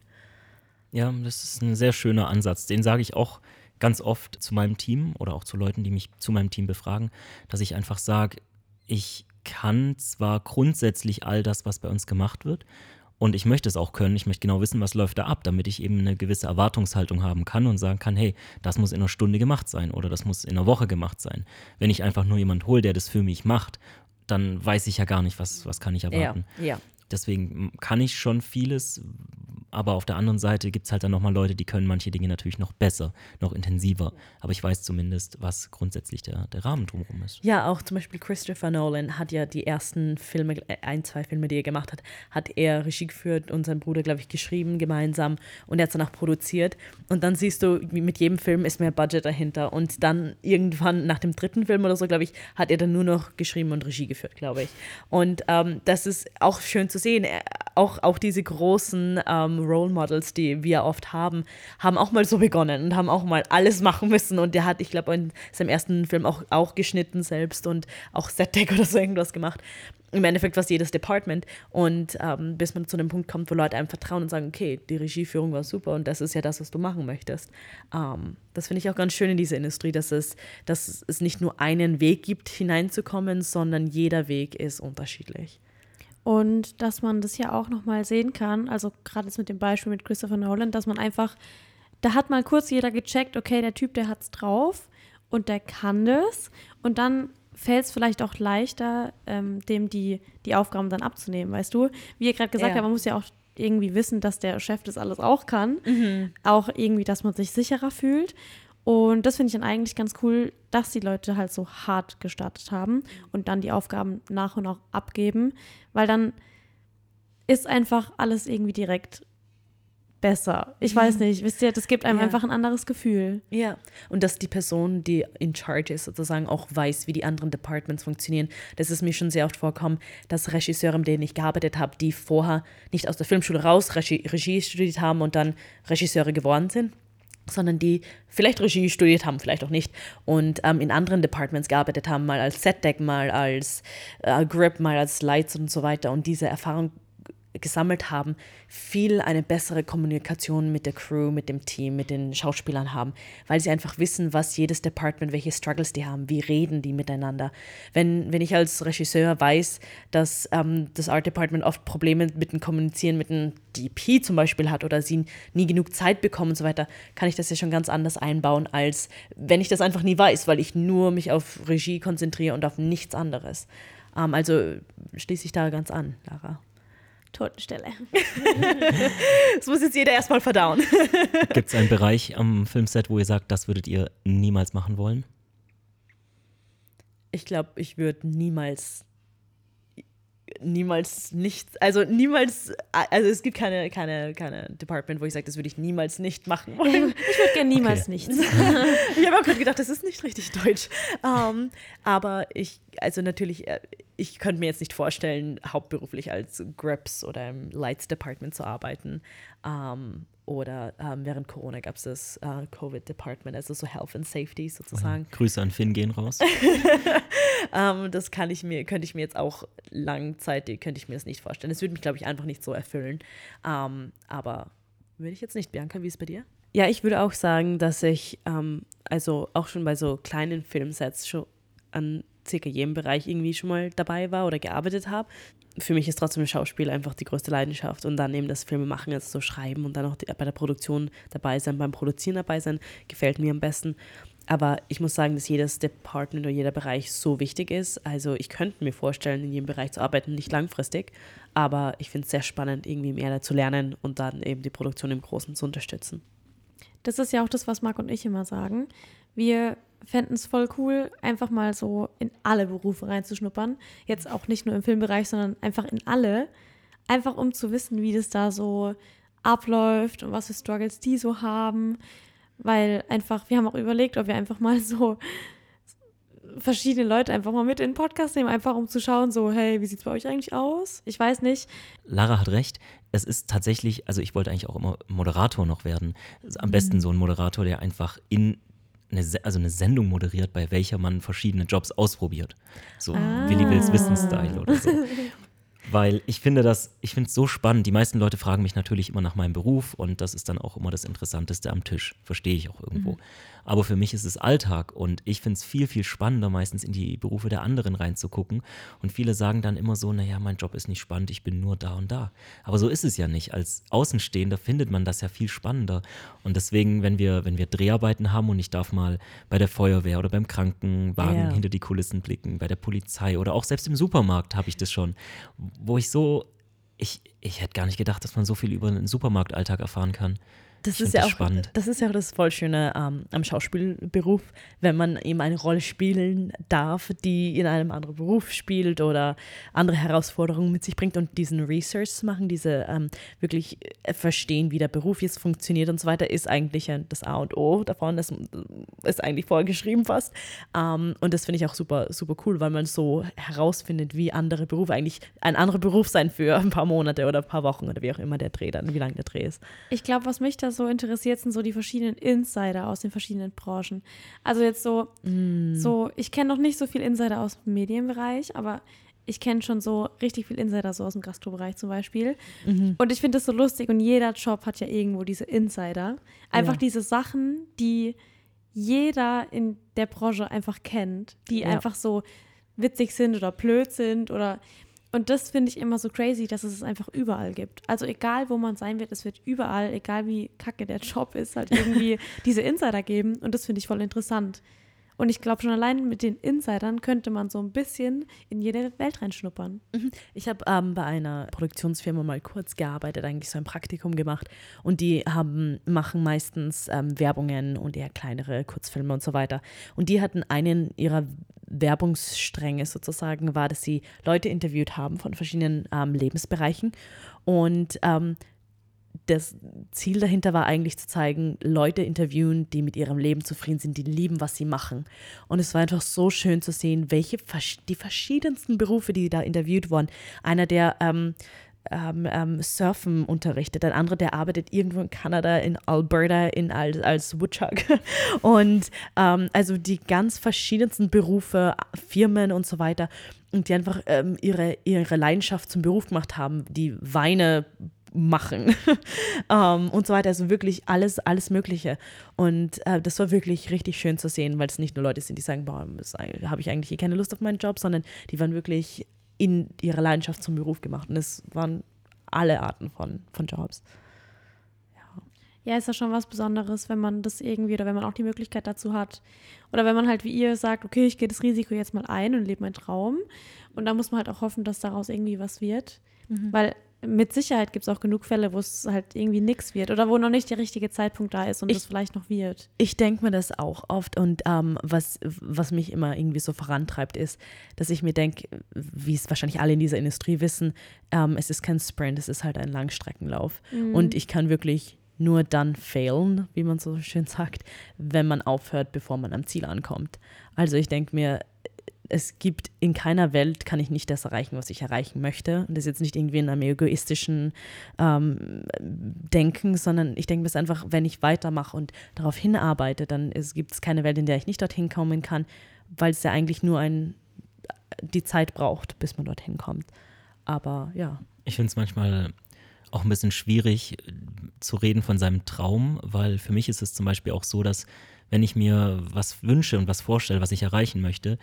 Speaker 2: Ja, das ist ein sehr schöner Ansatz. Den sage ich auch ganz oft zu meinem Team oder auch zu Leuten, die mich zu meinem Team befragen, dass ich einfach sage, ich kann zwar grundsätzlich all das, was bei uns gemacht wird, und ich möchte es auch können. Ich möchte genau wissen, was läuft da ab, damit ich eben eine gewisse Erwartungshaltung haben kann und sagen kann, hey, das muss in einer Stunde gemacht sein oder das muss in einer Woche gemacht sein. Wenn ich einfach nur jemand hole, der das für mich macht, dann weiß ich ja gar nicht, was, was kann ich erwarten.
Speaker 4: Ja, ja.
Speaker 2: Deswegen kann ich schon vieles, aber auf der anderen Seite gibt es halt dann nochmal Leute, die können manche Dinge natürlich noch besser, noch intensiver. Aber ich weiß zumindest, was grundsätzlich der, der Rahmen drumherum ist.
Speaker 4: Ja, auch zum Beispiel Christopher Nolan hat ja die ersten Filme, äh, ein, zwei Filme, die er gemacht hat, hat er Regie geführt und sein Bruder, glaube ich, geschrieben gemeinsam und er hat es danach produziert. Und dann siehst du, mit jedem Film ist mehr Budget dahinter. Und dann irgendwann nach dem dritten Film oder so, glaube ich, hat er dann nur noch geschrieben und Regie geführt, glaube ich. Und ähm, das ist auch schön zu sehen. Auch, auch diese großen ähm, Role Models, die wir oft haben, haben auch mal so begonnen und haben auch mal alles machen müssen. Und der hat, ich glaube, in seinem ersten Film auch, auch geschnitten selbst und auch Set-Deck *laughs* oder so irgendwas gemacht. Im Endeffekt was jedes Department. Und ähm, bis man zu dem Punkt kommt, wo Leute einem vertrauen und sagen, okay, die Regieführung war super und das ist ja das, was du machen möchtest. Ähm, das finde ich auch ganz schön in dieser Industrie, dass es, dass es nicht nur einen Weg gibt, hineinzukommen, sondern jeder Weg ist unterschiedlich.
Speaker 1: Und dass man das ja auch nochmal sehen kann, also gerade jetzt mit dem Beispiel mit Christopher Nolan, dass man einfach, da hat mal kurz jeder gecheckt, okay, der Typ, der hat's drauf und der kann das. Und dann fällt es vielleicht auch leichter, ähm, dem die, die Aufgaben dann abzunehmen, weißt du? Wie ihr gerade gesagt
Speaker 4: Ja.
Speaker 1: habt, man muss ja auch irgendwie wissen, dass der Chef das alles auch kann. Auch irgendwie, dass man sich sicherer fühlt. Und das finde ich dann eigentlich ganz cool, dass die Leute halt so hart gestartet haben und dann die Aufgaben nach und nach abgeben, weil dann ist einfach alles irgendwie direkt besser. Ich weiß nicht, wisst ihr, das gibt einem
Speaker 4: Ja.
Speaker 1: einfach ein anderes Gefühl.
Speaker 4: Ja, und dass die Person, die in charge ist, sozusagen auch weiß, wie die anderen Departments funktionieren. Das ist mir schon sehr oft vorgekommen, dass Regisseure, mit denen ich gearbeitet habe, die vorher nicht aus der Filmschule raus Regie, Regie studiert haben und dann Regisseure geworden sind, sondern die vielleicht Regie studiert haben, vielleicht auch nicht, und ähm, in anderen Departments gearbeitet haben, mal als Setdeck, mal als äh, Grip, mal als Lights und so weiter. Und diese Erfahrung gesammelt haben, viel eine bessere Kommunikation mit der Crew, mit dem Team, mit den Schauspielern haben, weil sie einfach wissen, was jedes Department, welche Struggles die haben, wie reden die miteinander. Wenn, wenn ich als Regisseur weiß, dass ähm, das Art Department oft Probleme mit dem Kommunizieren mit dem DP zum Beispiel hat oder sie nie genug Zeit bekommen und so weiter, kann ich das ja schon ganz anders einbauen, als wenn ich das einfach nie weiß, weil ich nur mich auf Regie konzentriere und auf nichts anderes. Ähm, also schließe ich da ganz an, Lara.
Speaker 1: Totenstelle. *laughs*
Speaker 4: Das muss jetzt jeder erstmal verdauen. *laughs*
Speaker 2: Gibt es einen Bereich am Filmset, wo ihr sagt, das würdet ihr niemals machen wollen?
Speaker 4: Ich glaube, ich würde niemals, niemals nicht, also niemals, also es gibt keine, keine, keine Department, wo ich sage, das würde ich niemals nicht machen wollen. *laughs*
Speaker 1: Ich würde gerne niemals
Speaker 2: Okay.
Speaker 1: nichts.
Speaker 4: Ich habe auch gerade gedacht, das ist nicht richtig deutsch. Ähm, aber ich, also natürlich, äh, ich könnte mir jetzt nicht vorstellen, hauptberuflich als Grips oder im Lights Department zu arbeiten. Ähm, oder ähm, während Corona gab es das äh, Covid Department, also so Health and Safety sozusagen.
Speaker 2: Grüße an Finn gehen raus. *laughs*
Speaker 4: Ähm, das kann ich mir, könnte ich mir jetzt auch langzeitig, könnte ich mir das nicht vorstellen. Das würde mich, glaube ich, einfach nicht so erfüllen. Ähm, aber würde ich jetzt nicht. Bianca, wie ist es bei dir?
Speaker 3: Ja, ich würde auch sagen, dass ich ähm, also auch schon bei so kleinen Filmsets schon an circa jedem Bereich irgendwie schon mal dabei war oder gearbeitet habe. Für mich ist trotzdem Schauspiel einfach die größte Leidenschaft und dann eben das Filme machen, also so schreiben und dann auch bei der Produktion dabei sein, beim Produzieren dabei sein, gefällt mir am besten. Aber ich muss sagen, dass jedes Department oder jeder Bereich so wichtig ist. Also ich könnte mir vorstellen, in jedem Bereich zu arbeiten, nicht langfristig, aber ich finde es sehr spannend, irgendwie mehr zu lernen und dann eben die Produktion im Großen zu unterstützen.
Speaker 1: Das ist ja auch das, was Marc und ich immer sagen. Wir fänden es voll cool, einfach mal so in alle Berufe reinzuschnuppern. Jetzt auch nicht nur im Filmbereich, sondern einfach in alle. Einfach um zu wissen, wie das da so abläuft und was für Struggles die so haben. Weil einfach, wir haben auch überlegt, ob wir einfach mal so verschiedene Leute einfach mal mit in den Podcast nehmen, einfach um zu schauen, so, hey, wie sieht's bei euch eigentlich aus? Ich weiß nicht.
Speaker 2: Lara hat recht. Es ist tatsächlich, also ich wollte eigentlich auch immer Moderator noch werden. Am besten so ein Moderator, der einfach in eine, also eine Sendung moderiert, bei welcher man verschiedene Jobs ausprobiert. So Willi Wills Wissen-Style oder so. *laughs* Weil ich finde das, ich finde es so spannend. Die meisten Leute fragen mich natürlich immer nach meinem Beruf und das ist dann auch immer das Interessanteste am Tisch. Verstehe ich auch irgendwo. Aber für mich ist es Alltag und ich finde es viel, viel spannender, meistens in die Berufe der anderen reinzugucken. Und viele sagen dann immer so, naja, mein Job ist nicht spannend, ich bin nur da und da. Aber so ist es ja nicht. Als Außenstehender findet man das ja viel spannender. Und deswegen, wenn wir, wenn wir Dreharbeiten haben und ich darf mal bei der Feuerwehr oder beim Krankenwagen
Speaker 3: Ja.
Speaker 2: hinter die Kulissen blicken, bei der Polizei oder auch selbst im Supermarkt habe ich das schon, wo ich so ich, ich hätte gar nicht gedacht, dass man so viel über den Supermarktalltag erfahren kann.
Speaker 4: Das
Speaker 2: Ich
Speaker 4: ist ja
Speaker 2: das
Speaker 4: auch
Speaker 2: spannend.
Speaker 4: das ist ja auch das voll Schöne ähm, am Schauspielberuf, wenn man eben eine Rolle spielen darf, die in einem anderen Beruf spielt oder andere Herausforderungen mit sich bringt und diesen Research zu machen, diese ähm, wirklich äh, verstehen, wie der Beruf jetzt funktioniert und so weiter, ist eigentlich das A und O davon. Das ist eigentlich vorgeschrieben fast. Ähm, und das finde ich auch super, super cool, weil man so herausfindet, wie andere Berufe eigentlich ein anderer Beruf sein für ein paar Monate oder ein paar Wochen oder wie auch immer der Dreh dann, wie lang der Dreh ist.
Speaker 1: Ich glaube, was mich da so interessiert, sind so die verschiedenen Insider aus den verschiedenen Branchen. Also jetzt so, so ich kenne noch nicht so viel Insider aus dem Medienbereich, aber ich kenne schon so richtig viel Insider so aus dem Gastrobereich zum Beispiel. Und ich finde das so lustig und jeder Job hat ja irgendwo diese Insider. Einfach
Speaker 4: Ja.
Speaker 1: diese Sachen, die jeder in der Branche einfach kennt, die
Speaker 4: Ja.
Speaker 1: einfach so witzig sind oder blöd sind oder und das finde ich immer so crazy, dass es es einfach überall gibt. Also egal, wo man sein wird, es wird überall, egal wie kacke der Job ist, halt irgendwie *laughs* diese Insider geben. Und das finde ich voll interessant. Und ich glaube, schon allein mit den Insidern könnte man so ein bisschen in jede Welt reinschnuppern.
Speaker 4: Ich habe ähm, bei einer Produktionsfirma mal kurz gearbeitet, eigentlich so ein Praktikum gemacht. Und die haben, machen meistens ähm, Werbungen und eher kleinere Kurzfilme und so weiter. Und die hatten einen ihrer Werbungsstränge sozusagen, war, dass sie Leute interviewt haben von verschiedenen ähm, Lebensbereichen. Und ähm, das Ziel dahinter war eigentlich zu zeigen, Leute interviewen, die mit ihrem Leben zufrieden sind, die lieben, was sie machen. Und es war einfach so schön zu sehen, welche die verschiedensten Berufe, die da interviewt wurden. Einer, der ähm, ähm, ähm, Surfen unterrichtet, ein anderer, der arbeitet irgendwo in Kanada, in Alberta, in, als, als Woodchuck. *laughs* Und ähm, also die ganz verschiedensten Berufe, Firmen und so weiter, und die einfach ähm, ihre, ihre Leidenschaft zum Beruf gemacht haben, die Weine machen *laughs* ähm, und so weiter. Also wirklich alles, alles Mögliche. Und äh, das war wirklich richtig schön zu sehen, weil es nicht nur Leute sind, die sagen, boah, habe ich eigentlich eh keine Lust auf meinen Job, sondern die waren wirklich in ihrer Leidenschaft zum Beruf gemacht. Und es waren alle Arten von, von Jobs.
Speaker 1: Ja, ist ja schon was Besonderes, wenn man das irgendwie oder wenn man auch die Möglichkeit dazu hat. Oder wenn man halt wie ihr sagt, okay, ich gehe das Risiko jetzt mal ein und lebe meinen Traum. Und da muss man halt auch hoffen, dass daraus irgendwie was wird. Weil mit Sicherheit gibt es auch genug Fälle, wo es halt irgendwie nichts wird oder wo noch nicht der richtige Zeitpunkt da ist und es vielleicht noch wird.
Speaker 4: Ich denke mir das auch oft und ähm, was, was mich immer irgendwie so vorantreibt, ist, dass ich mir denke, wie es wahrscheinlich alle in dieser Industrie wissen, ähm, es ist kein Sprint, es ist halt ein Langstreckenlauf. Und ich kann wirklich nur dann failen, wie man so schön sagt, wenn man aufhört, bevor man am Ziel ankommt. Also ich denke mir, es gibt in keiner Welt kann ich nicht das erreichen, was ich erreichen möchte. Und das ist jetzt nicht irgendwie in einem egoistischen ähm, Denken, sondern ich denke mir es einfach, wenn ich weitermache und darauf hinarbeite, dann gibt es keine Welt, in der ich nicht dorthin kommen kann, weil es ja eigentlich nur ein, die Zeit braucht, bis man dorthin kommt. Aber ja.
Speaker 2: Ich finde es manchmal auch ein bisschen schwierig äh, zu reden von seinem Traum, weil für mich ist es zum Beispiel auch so, dass wenn ich mir was wünsche und was vorstelle, was ich erreichen möchte,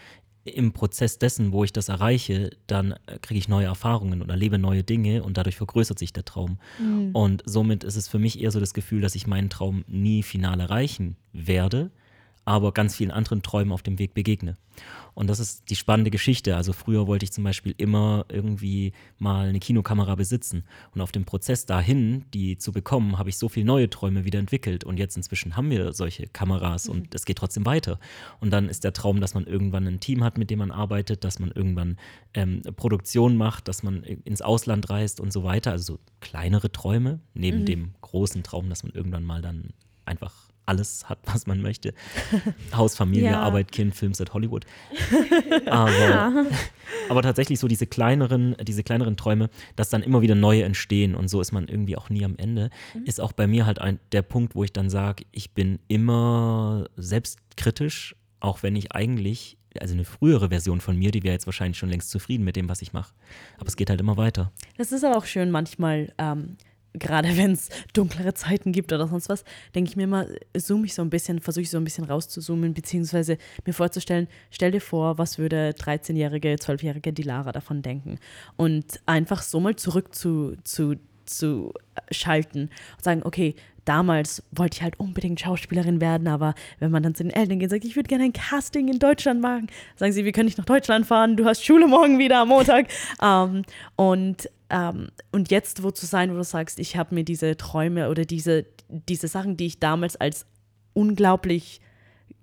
Speaker 2: im Prozess dessen, wo ich das erreiche, dann äh, kriege ich neue Erfahrungen und erlebe neue Dinge und dadurch vergrößert sich der Traum. Und somit ist es für mich eher so das Gefühl, dass ich meinen Traum nie final erreichen werde, aber ganz vielen anderen Träumen auf dem Weg begegne. Und das ist die spannende Geschichte. Also früher wollte ich zum Beispiel immer irgendwie mal eine Kinokamera besitzen. Und auf dem Prozess dahin, die zu bekommen, habe ich so viele neue Träume wieder entwickelt. Und jetzt inzwischen haben wir solche Kameras und es geht trotzdem weiter. Und dann ist der Traum, dass man irgendwann ein Team hat, mit dem man arbeitet, dass man irgendwann ähm, Produktion macht, dass man ins Ausland reist und so weiter. Also so kleinere Träume, neben dem großen Traum, dass man irgendwann mal dann einfach alles hat, was man möchte. Haus, Familie,
Speaker 1: Ja.
Speaker 2: Arbeit, Kind, Films at Hollywood. *laughs* Aber, aber tatsächlich so diese kleineren, diese kleineren Träume, dass dann immer wieder neue entstehen und so ist man irgendwie auch nie am Ende, ist auch bei mir halt ein, der Punkt, wo ich dann sage, ich bin immer selbstkritisch, auch wenn ich eigentlich, also eine frühere Version von mir, die wäre jetzt wahrscheinlich schon längst zufrieden mit dem, was ich mache. Aber es geht halt immer weiter.
Speaker 4: Das ist aber auch schön manchmal, ähm, gerade *laughs* wenn es dunklere Zeiten gibt oder sonst was, denke ich mir immer, zoome ich so ein bisschen, versuche ich so ein bisschen rauszuzoomen, beziehungsweise mir vorzustellen, stell dir vor, was würde 13-jährige, 12-jährige Dilara davon denken. Und einfach so mal zurück zu, zu abzuschalten und sagen, okay, damals wollte ich halt unbedingt Schauspielerin werden, aber wenn man dann zu den Eltern geht und sagt, ich würde gerne ein Casting in Deutschland machen, sagen sie, wir können nicht nach Deutschland fahren, du hast Schule morgen wieder am Montag. *laughs* ähm, und, ähm, und jetzt wo zu sein, wo du sagst, ich habe mir diese Träume oder diese, diese Sachen, die ich damals als unglaublich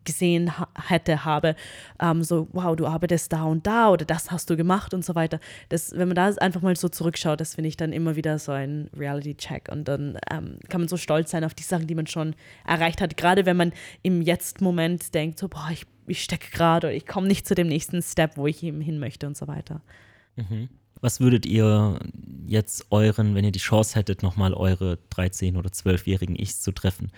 Speaker 4: gesehen hätte, habe, ähm, so, wow, du arbeitest da und da oder das hast du gemacht und so weiter. Das, wenn man da einfach mal so zurückschaut, das finde ich dann immer wieder so ein Reality-Check und dann ähm, kann man so stolz sein auf die Sachen, die man schon erreicht hat, gerade wenn man im Jetzt-Moment denkt, so, boah, ich, ich stecke gerade oder ich komme nicht zu dem nächsten Step, wo ich eben hin möchte und so weiter.
Speaker 2: Mhm. Was würdet ihr jetzt euren, wenn ihr die Chance hättet, nochmal eure 13- oder 12-jährigen Ichs zu treffen,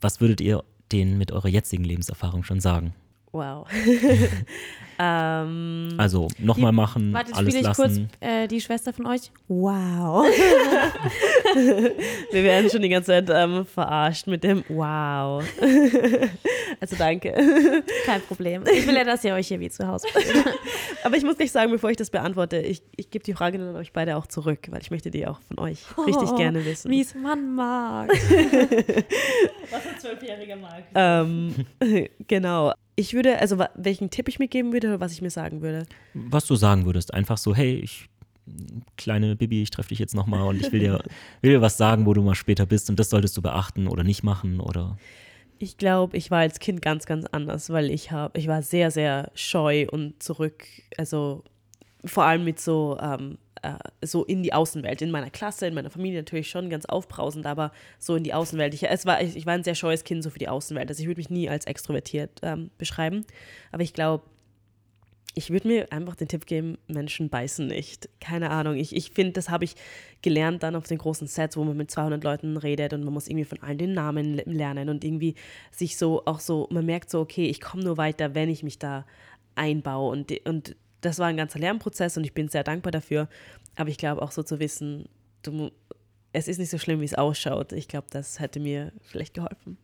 Speaker 2: was würdet ihr denen mit eurer jetzigen Lebenserfahrung schon sagen?
Speaker 3: Wow. *laughs* ähm,
Speaker 2: Also nochmal machen,
Speaker 1: Warte,
Speaker 2: alles
Speaker 1: spiele ich
Speaker 2: lassen.
Speaker 1: kurz äh, die Schwester von euch. Wow. *laughs*
Speaker 3: wir werden schon die ganze Zeit ähm, verarscht mit dem Wow. *laughs* also danke.
Speaker 1: Kein Problem. Ich will ja, dass ihr euch hier wie zu Hause fühlt.
Speaker 3: Aber ich muss gleich sagen, bevor ich das beantworte, ich, ich gebe die Frage dann an euch beide auch zurück, weil ich möchte die auch von euch richtig
Speaker 1: Oh,
Speaker 3: gerne wissen.
Speaker 1: Wie es man mag.
Speaker 4: Was ein Zwölfjähriger mag.
Speaker 3: Ähm, genau. Ich würde, also welchen Tipp ich mir geben würde oder was ich mir sagen würde.
Speaker 2: Was du sagen würdest, einfach so, hey, ich, kleine Bibi, ich treffe dich jetzt nochmal und ich will dir, *laughs* will dir was sagen, wo du mal später bist und das solltest du beachten oder nicht machen oder.
Speaker 3: Ich glaube, ich war als Kind ganz, ganz anders, weil ich habe, ich war sehr, sehr scheu und zurück, also vor allem mit so, ähm, äh, so in die Außenwelt, in meiner Klasse, in meiner Familie natürlich schon ganz aufbrausend, aber so in die Außenwelt. Ich, es war, ich, ich war ein sehr scheues Kind so für die Außenwelt. Also ich würde mich nie als extrovertiert ähm, beschreiben, aber ich glaube, ich würde mir einfach den Tipp geben, Menschen beißen nicht. Keine Ahnung. Ich, ich finde, das habe ich gelernt dann auf den großen Sets, wo man mit 200 Leuten redet und man muss irgendwie von allen den Namen le- lernen und irgendwie sich so auch so, man merkt so, okay, ich komme nur weiter, wenn ich mich da einbaue und, und das war ein ganzer Lernprozess und ich bin sehr dankbar dafür. Aber ich glaube auch so zu wissen, du, es ist nicht so schlimm, wie es ausschaut. Ich glaube, das hätte mir vielleicht geholfen.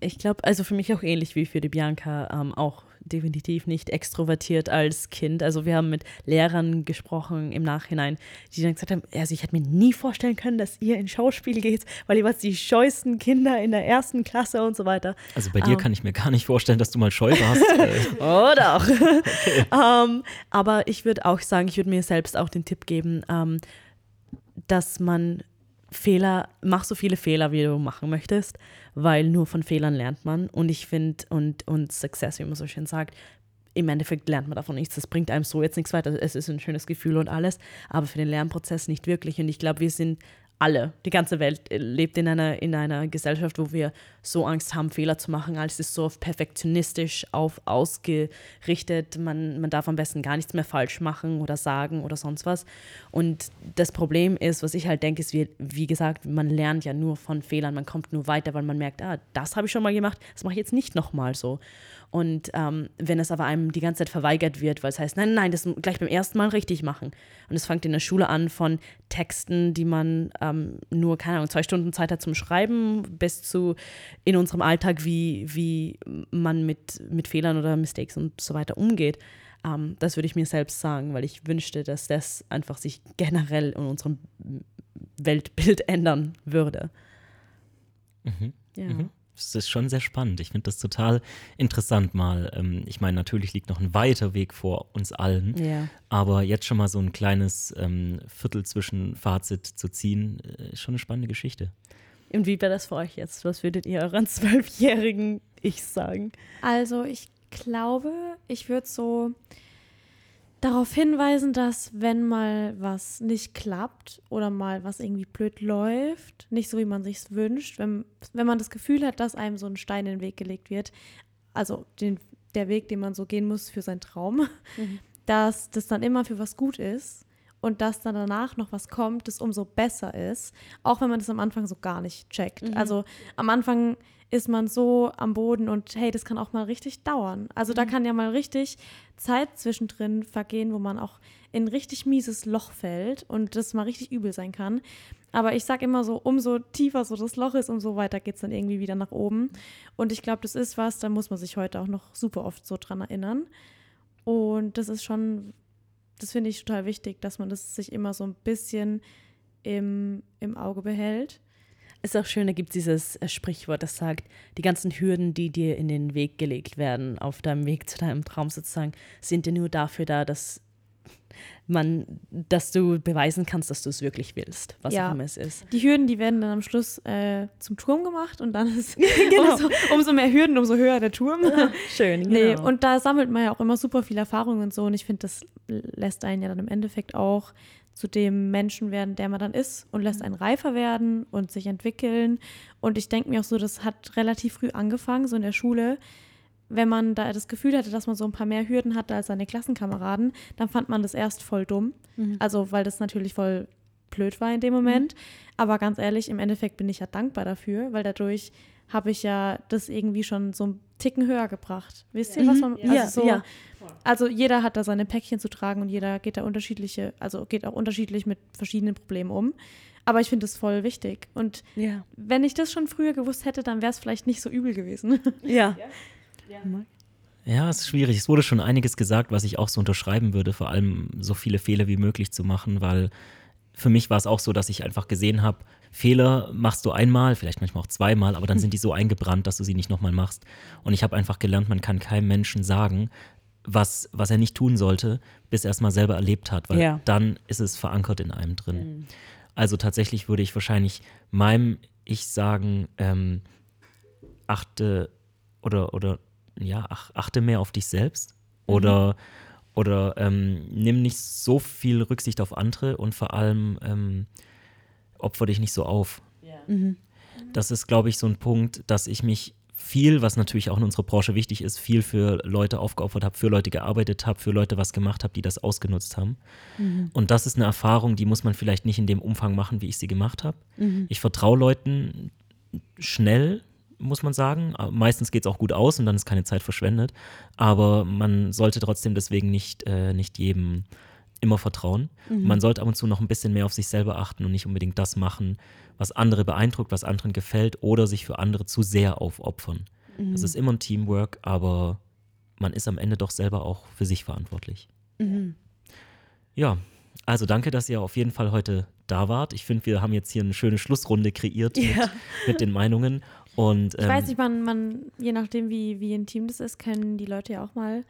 Speaker 4: Ich glaube, also für mich auch ähnlich wie für die Bianca, ähm, auch definitiv nicht extrovertiert als Kind. Also wir haben mit Lehrern gesprochen im Nachhinein, die dann gesagt haben, also ich hätte mir nie vorstellen können, dass ihr in Schauspiel geht, weil ihr wart die scheuesten Kinder in der ersten Klasse und so weiter.
Speaker 2: Also bei dir
Speaker 4: Ähm.
Speaker 2: kann ich mir gar nicht vorstellen, dass du mal scheu warst. *laughs* äh,
Speaker 4: Oh, doch. *laughs* ähm, aber ich würde auch sagen, ich würde mir selbst auch den Tipp geben, ähm, dass man Fehler, mach so viele Fehler, wie du machen möchtest, weil nur von Fehlern lernt man. Und ich finde, und, und Success, wie man so schön sagt, im Endeffekt lernt man davon nichts. Das bringt einem so jetzt nichts weiter. Es ist ein schönes Gefühl und alles, aber für den Lernprozess nicht wirklich. Und ich glaube, wir sind alle, die ganze Welt äh, lebt in einer, in einer Gesellschaft, wo wir so Angst haben, Fehler zu machen. Alles ist so auf perfektionistisch auf ausgerichtet. Man, man darf am besten gar nichts mehr falsch machen oder sagen oder sonst was. Und das Problem ist, was ich halt denke, ist, wie, wie gesagt, man lernt ja nur von Fehlern. Man kommt nur weiter, weil man merkt, ah, das habe ich schon mal gemacht, das mache ich jetzt nicht nochmal so. Und ähm, wenn es aber einem die ganze Zeit verweigert wird, weil es heißt, nein, nein, das gleich beim ersten Mal richtig machen. Und es fängt in der Schule an von Texten, die man ähm, nur, keine Ahnung, zwei Stunden Zeit hat zum Schreiben, bis zu in unserem Alltag, wie, wie man mit, mit Fehlern oder Mistakes und so weiter umgeht. Ähm, das würde ich mir selbst sagen, weil ich wünschte, dass das einfach sich generell in unserem Weltbild ändern würde. Ja.
Speaker 2: Mhm. Das ist schon sehr spannend. Ich finde das total interessant mal. Ähm, ich meine, natürlich liegt noch ein weiter Weg vor uns allen,
Speaker 4: Ja.
Speaker 2: aber jetzt schon mal so ein kleines ähm, Viertel-Zwischen-Fazit zu ziehen, äh, ist schon eine spannende Geschichte.
Speaker 4: Und wie wäre das für euch jetzt? Was würdet ihr euren *laughs* zwölfjährigen Ich sagen?
Speaker 1: Also ich glaube, ich würde so darauf hinweisen, dass wenn mal was nicht klappt oder mal was irgendwie blöd läuft, nicht so wie man sich wünscht, wenn, wenn man das Gefühl hat, dass einem so ein Stein in den Weg gelegt wird, also den, der Weg, den man so gehen muss für seinen Traum, *laughs* dass das dann immer für was gut ist und dass dann danach noch was kommt, das umso besser ist, auch wenn man das am Anfang so gar nicht checkt. Also am Anfang ist man so am Boden und hey, das kann auch mal richtig dauern. Also da kann ja mal richtig Zeit zwischendrin vergehen, wo man auch in ein richtig mieses Loch fällt und das mal richtig übel sein kann. Aber ich sage immer so, umso tiefer so das Loch ist, umso weiter geht es dann irgendwie wieder nach oben. Und ich glaube, das ist was, da muss man sich heute auch noch super oft so dran erinnern. Und das ist schon, das finde ich total wichtig, dass man das sich immer so ein bisschen im, im Auge behält.
Speaker 4: Ist auch schön, da gibt es dieses äh, Sprichwort, das sagt, die ganzen Hürden, die dir in den Weg gelegt werden, auf deinem Weg zu deinem Traum sozusagen, sind dir nur dafür da, dass man, dass du beweisen kannst, dass du es wirklich willst, was
Speaker 1: Ja.
Speaker 4: auch immer es ist.
Speaker 1: Die Hürden, die werden dann am Schluss äh, zum Turm gemacht und dann ist *laughs*
Speaker 4: Genau.
Speaker 1: umso, umso mehr Hürden, umso höher der Turm.
Speaker 4: Schön, genau.
Speaker 1: Nee, und da sammelt man ja auch immer super viel Erfahrung und so. Und ich finde, das lässt einen ja dann im Endeffekt auch zu dem Menschen werden, der man dann ist und lässt einen reifer werden und sich entwickeln. Und ich denke mir auch so, das hat relativ früh angefangen, so in der Schule. Wenn man da das Gefühl hatte, dass man so ein paar mehr Hürden hatte als seine Klassenkameraden, dann fand man das erst voll dumm. Also, weil das natürlich voll blöd war in dem Moment. Aber ganz ehrlich, im Endeffekt bin ich ja dankbar dafür, weil dadurch habe ich ja das irgendwie schon so einen Ticken höher gebracht. Wisst ihr, was man, also
Speaker 4: Ja,
Speaker 1: so,
Speaker 4: ja.
Speaker 1: also jeder hat da seine Päckchen zu tragen und jeder geht da unterschiedliche, also geht auch unterschiedlich mit verschiedenen Problemen um. Aber ich finde das voll wichtig. Und
Speaker 4: ja.
Speaker 1: wenn ich das schon früher gewusst hätte, dann wäre es vielleicht nicht so übel gewesen.
Speaker 4: Ja.
Speaker 2: Ja, es ist schwierig. Es wurde schon einiges gesagt, was ich auch so unterschreiben würde, vor allem so viele Fehler wie möglich zu machen, weil für mich war es auch so, dass ich einfach gesehen habe, Fehler machst du einmal, vielleicht manchmal auch zweimal, aber dann sind die so eingebrannt, dass du sie nicht nochmal machst. Und ich habe einfach gelernt, man kann keinem Menschen sagen, was, was er nicht tun sollte, bis er es mal selber erlebt hat, weil
Speaker 4: Ja.
Speaker 2: dann ist es verankert in einem drin. Also tatsächlich würde ich wahrscheinlich meinem Ich sagen, ähm, achte oder, oder ja, ach, achte mehr auf dich selbst oder, oder ähm, nimm nicht so viel Rücksicht auf andere und vor allem ähm, opfer dich nicht so auf. Das ist, glaube ich, so ein Punkt, dass ich mich viel, was natürlich auch in unserer Branche wichtig ist, viel für Leute aufgeopfert habe, für Leute gearbeitet habe, für Leute was gemacht habe, die das ausgenutzt haben. Und das ist eine Erfahrung, die muss man vielleicht nicht in dem Umfang machen, wie ich sie gemacht habe. Ich vertraue Leuten schnell, muss man sagen. Meistens geht es auch gut aus und dann ist keine Zeit verschwendet. Aber man sollte trotzdem deswegen nicht, äh, nicht jedem immer vertrauen. Man sollte ab und zu noch ein bisschen mehr auf sich selber achten und nicht unbedingt das machen, was andere beeindruckt, was anderen gefällt oder sich für andere zu sehr aufopfern. Das ist immer ein Teamwork, aber man ist am Ende doch selber auch für sich verantwortlich. Ja, also danke, dass ihr auf jeden Fall heute da wart. Ich finde, wir haben jetzt hier eine schöne Schlussrunde kreiert mit, mit den Meinungen. Und,
Speaker 1: Ich
Speaker 2: ähm,
Speaker 1: weiß nicht, man, man, je nachdem, wie, wie intim das ist, können die Leute ja auch mal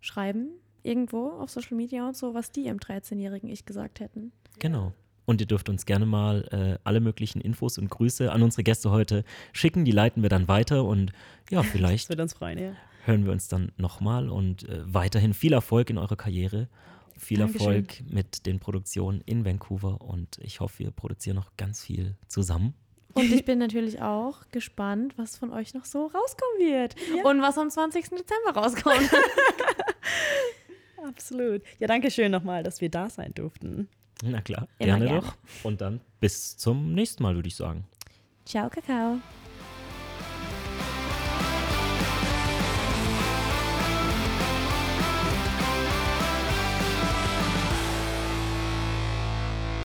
Speaker 1: schreiben, irgendwo auf Social Media und so, was die im 13-jährigen Ich gesagt hätten.
Speaker 2: Genau. Und ihr dürft uns gerne mal äh, alle möglichen Infos und Grüße an unsere Gäste heute schicken. Die leiten wir dann weiter und ja, *laughs* vielleicht
Speaker 4: freuen, ja.
Speaker 2: hören wir uns dann nochmal und äh, weiterhin viel Erfolg in eurer Karriere. Viel
Speaker 1: Dankeschön.
Speaker 2: Erfolg mit den Produktionen in Vancouver und ich hoffe, wir produzieren noch ganz viel zusammen.
Speaker 1: Und ich *laughs* bin natürlich auch gespannt, was von euch noch so rauskommen wird. Und was am 20. Dezember rauskommt. *laughs*
Speaker 4: Absolut. Ja, danke schön nochmal, dass wir da sein durften.
Speaker 2: Na klar, gerne,
Speaker 1: gerne.
Speaker 2: doch. Und dann bis zum nächsten Mal, würde ich sagen.
Speaker 1: Ciao, Kakao.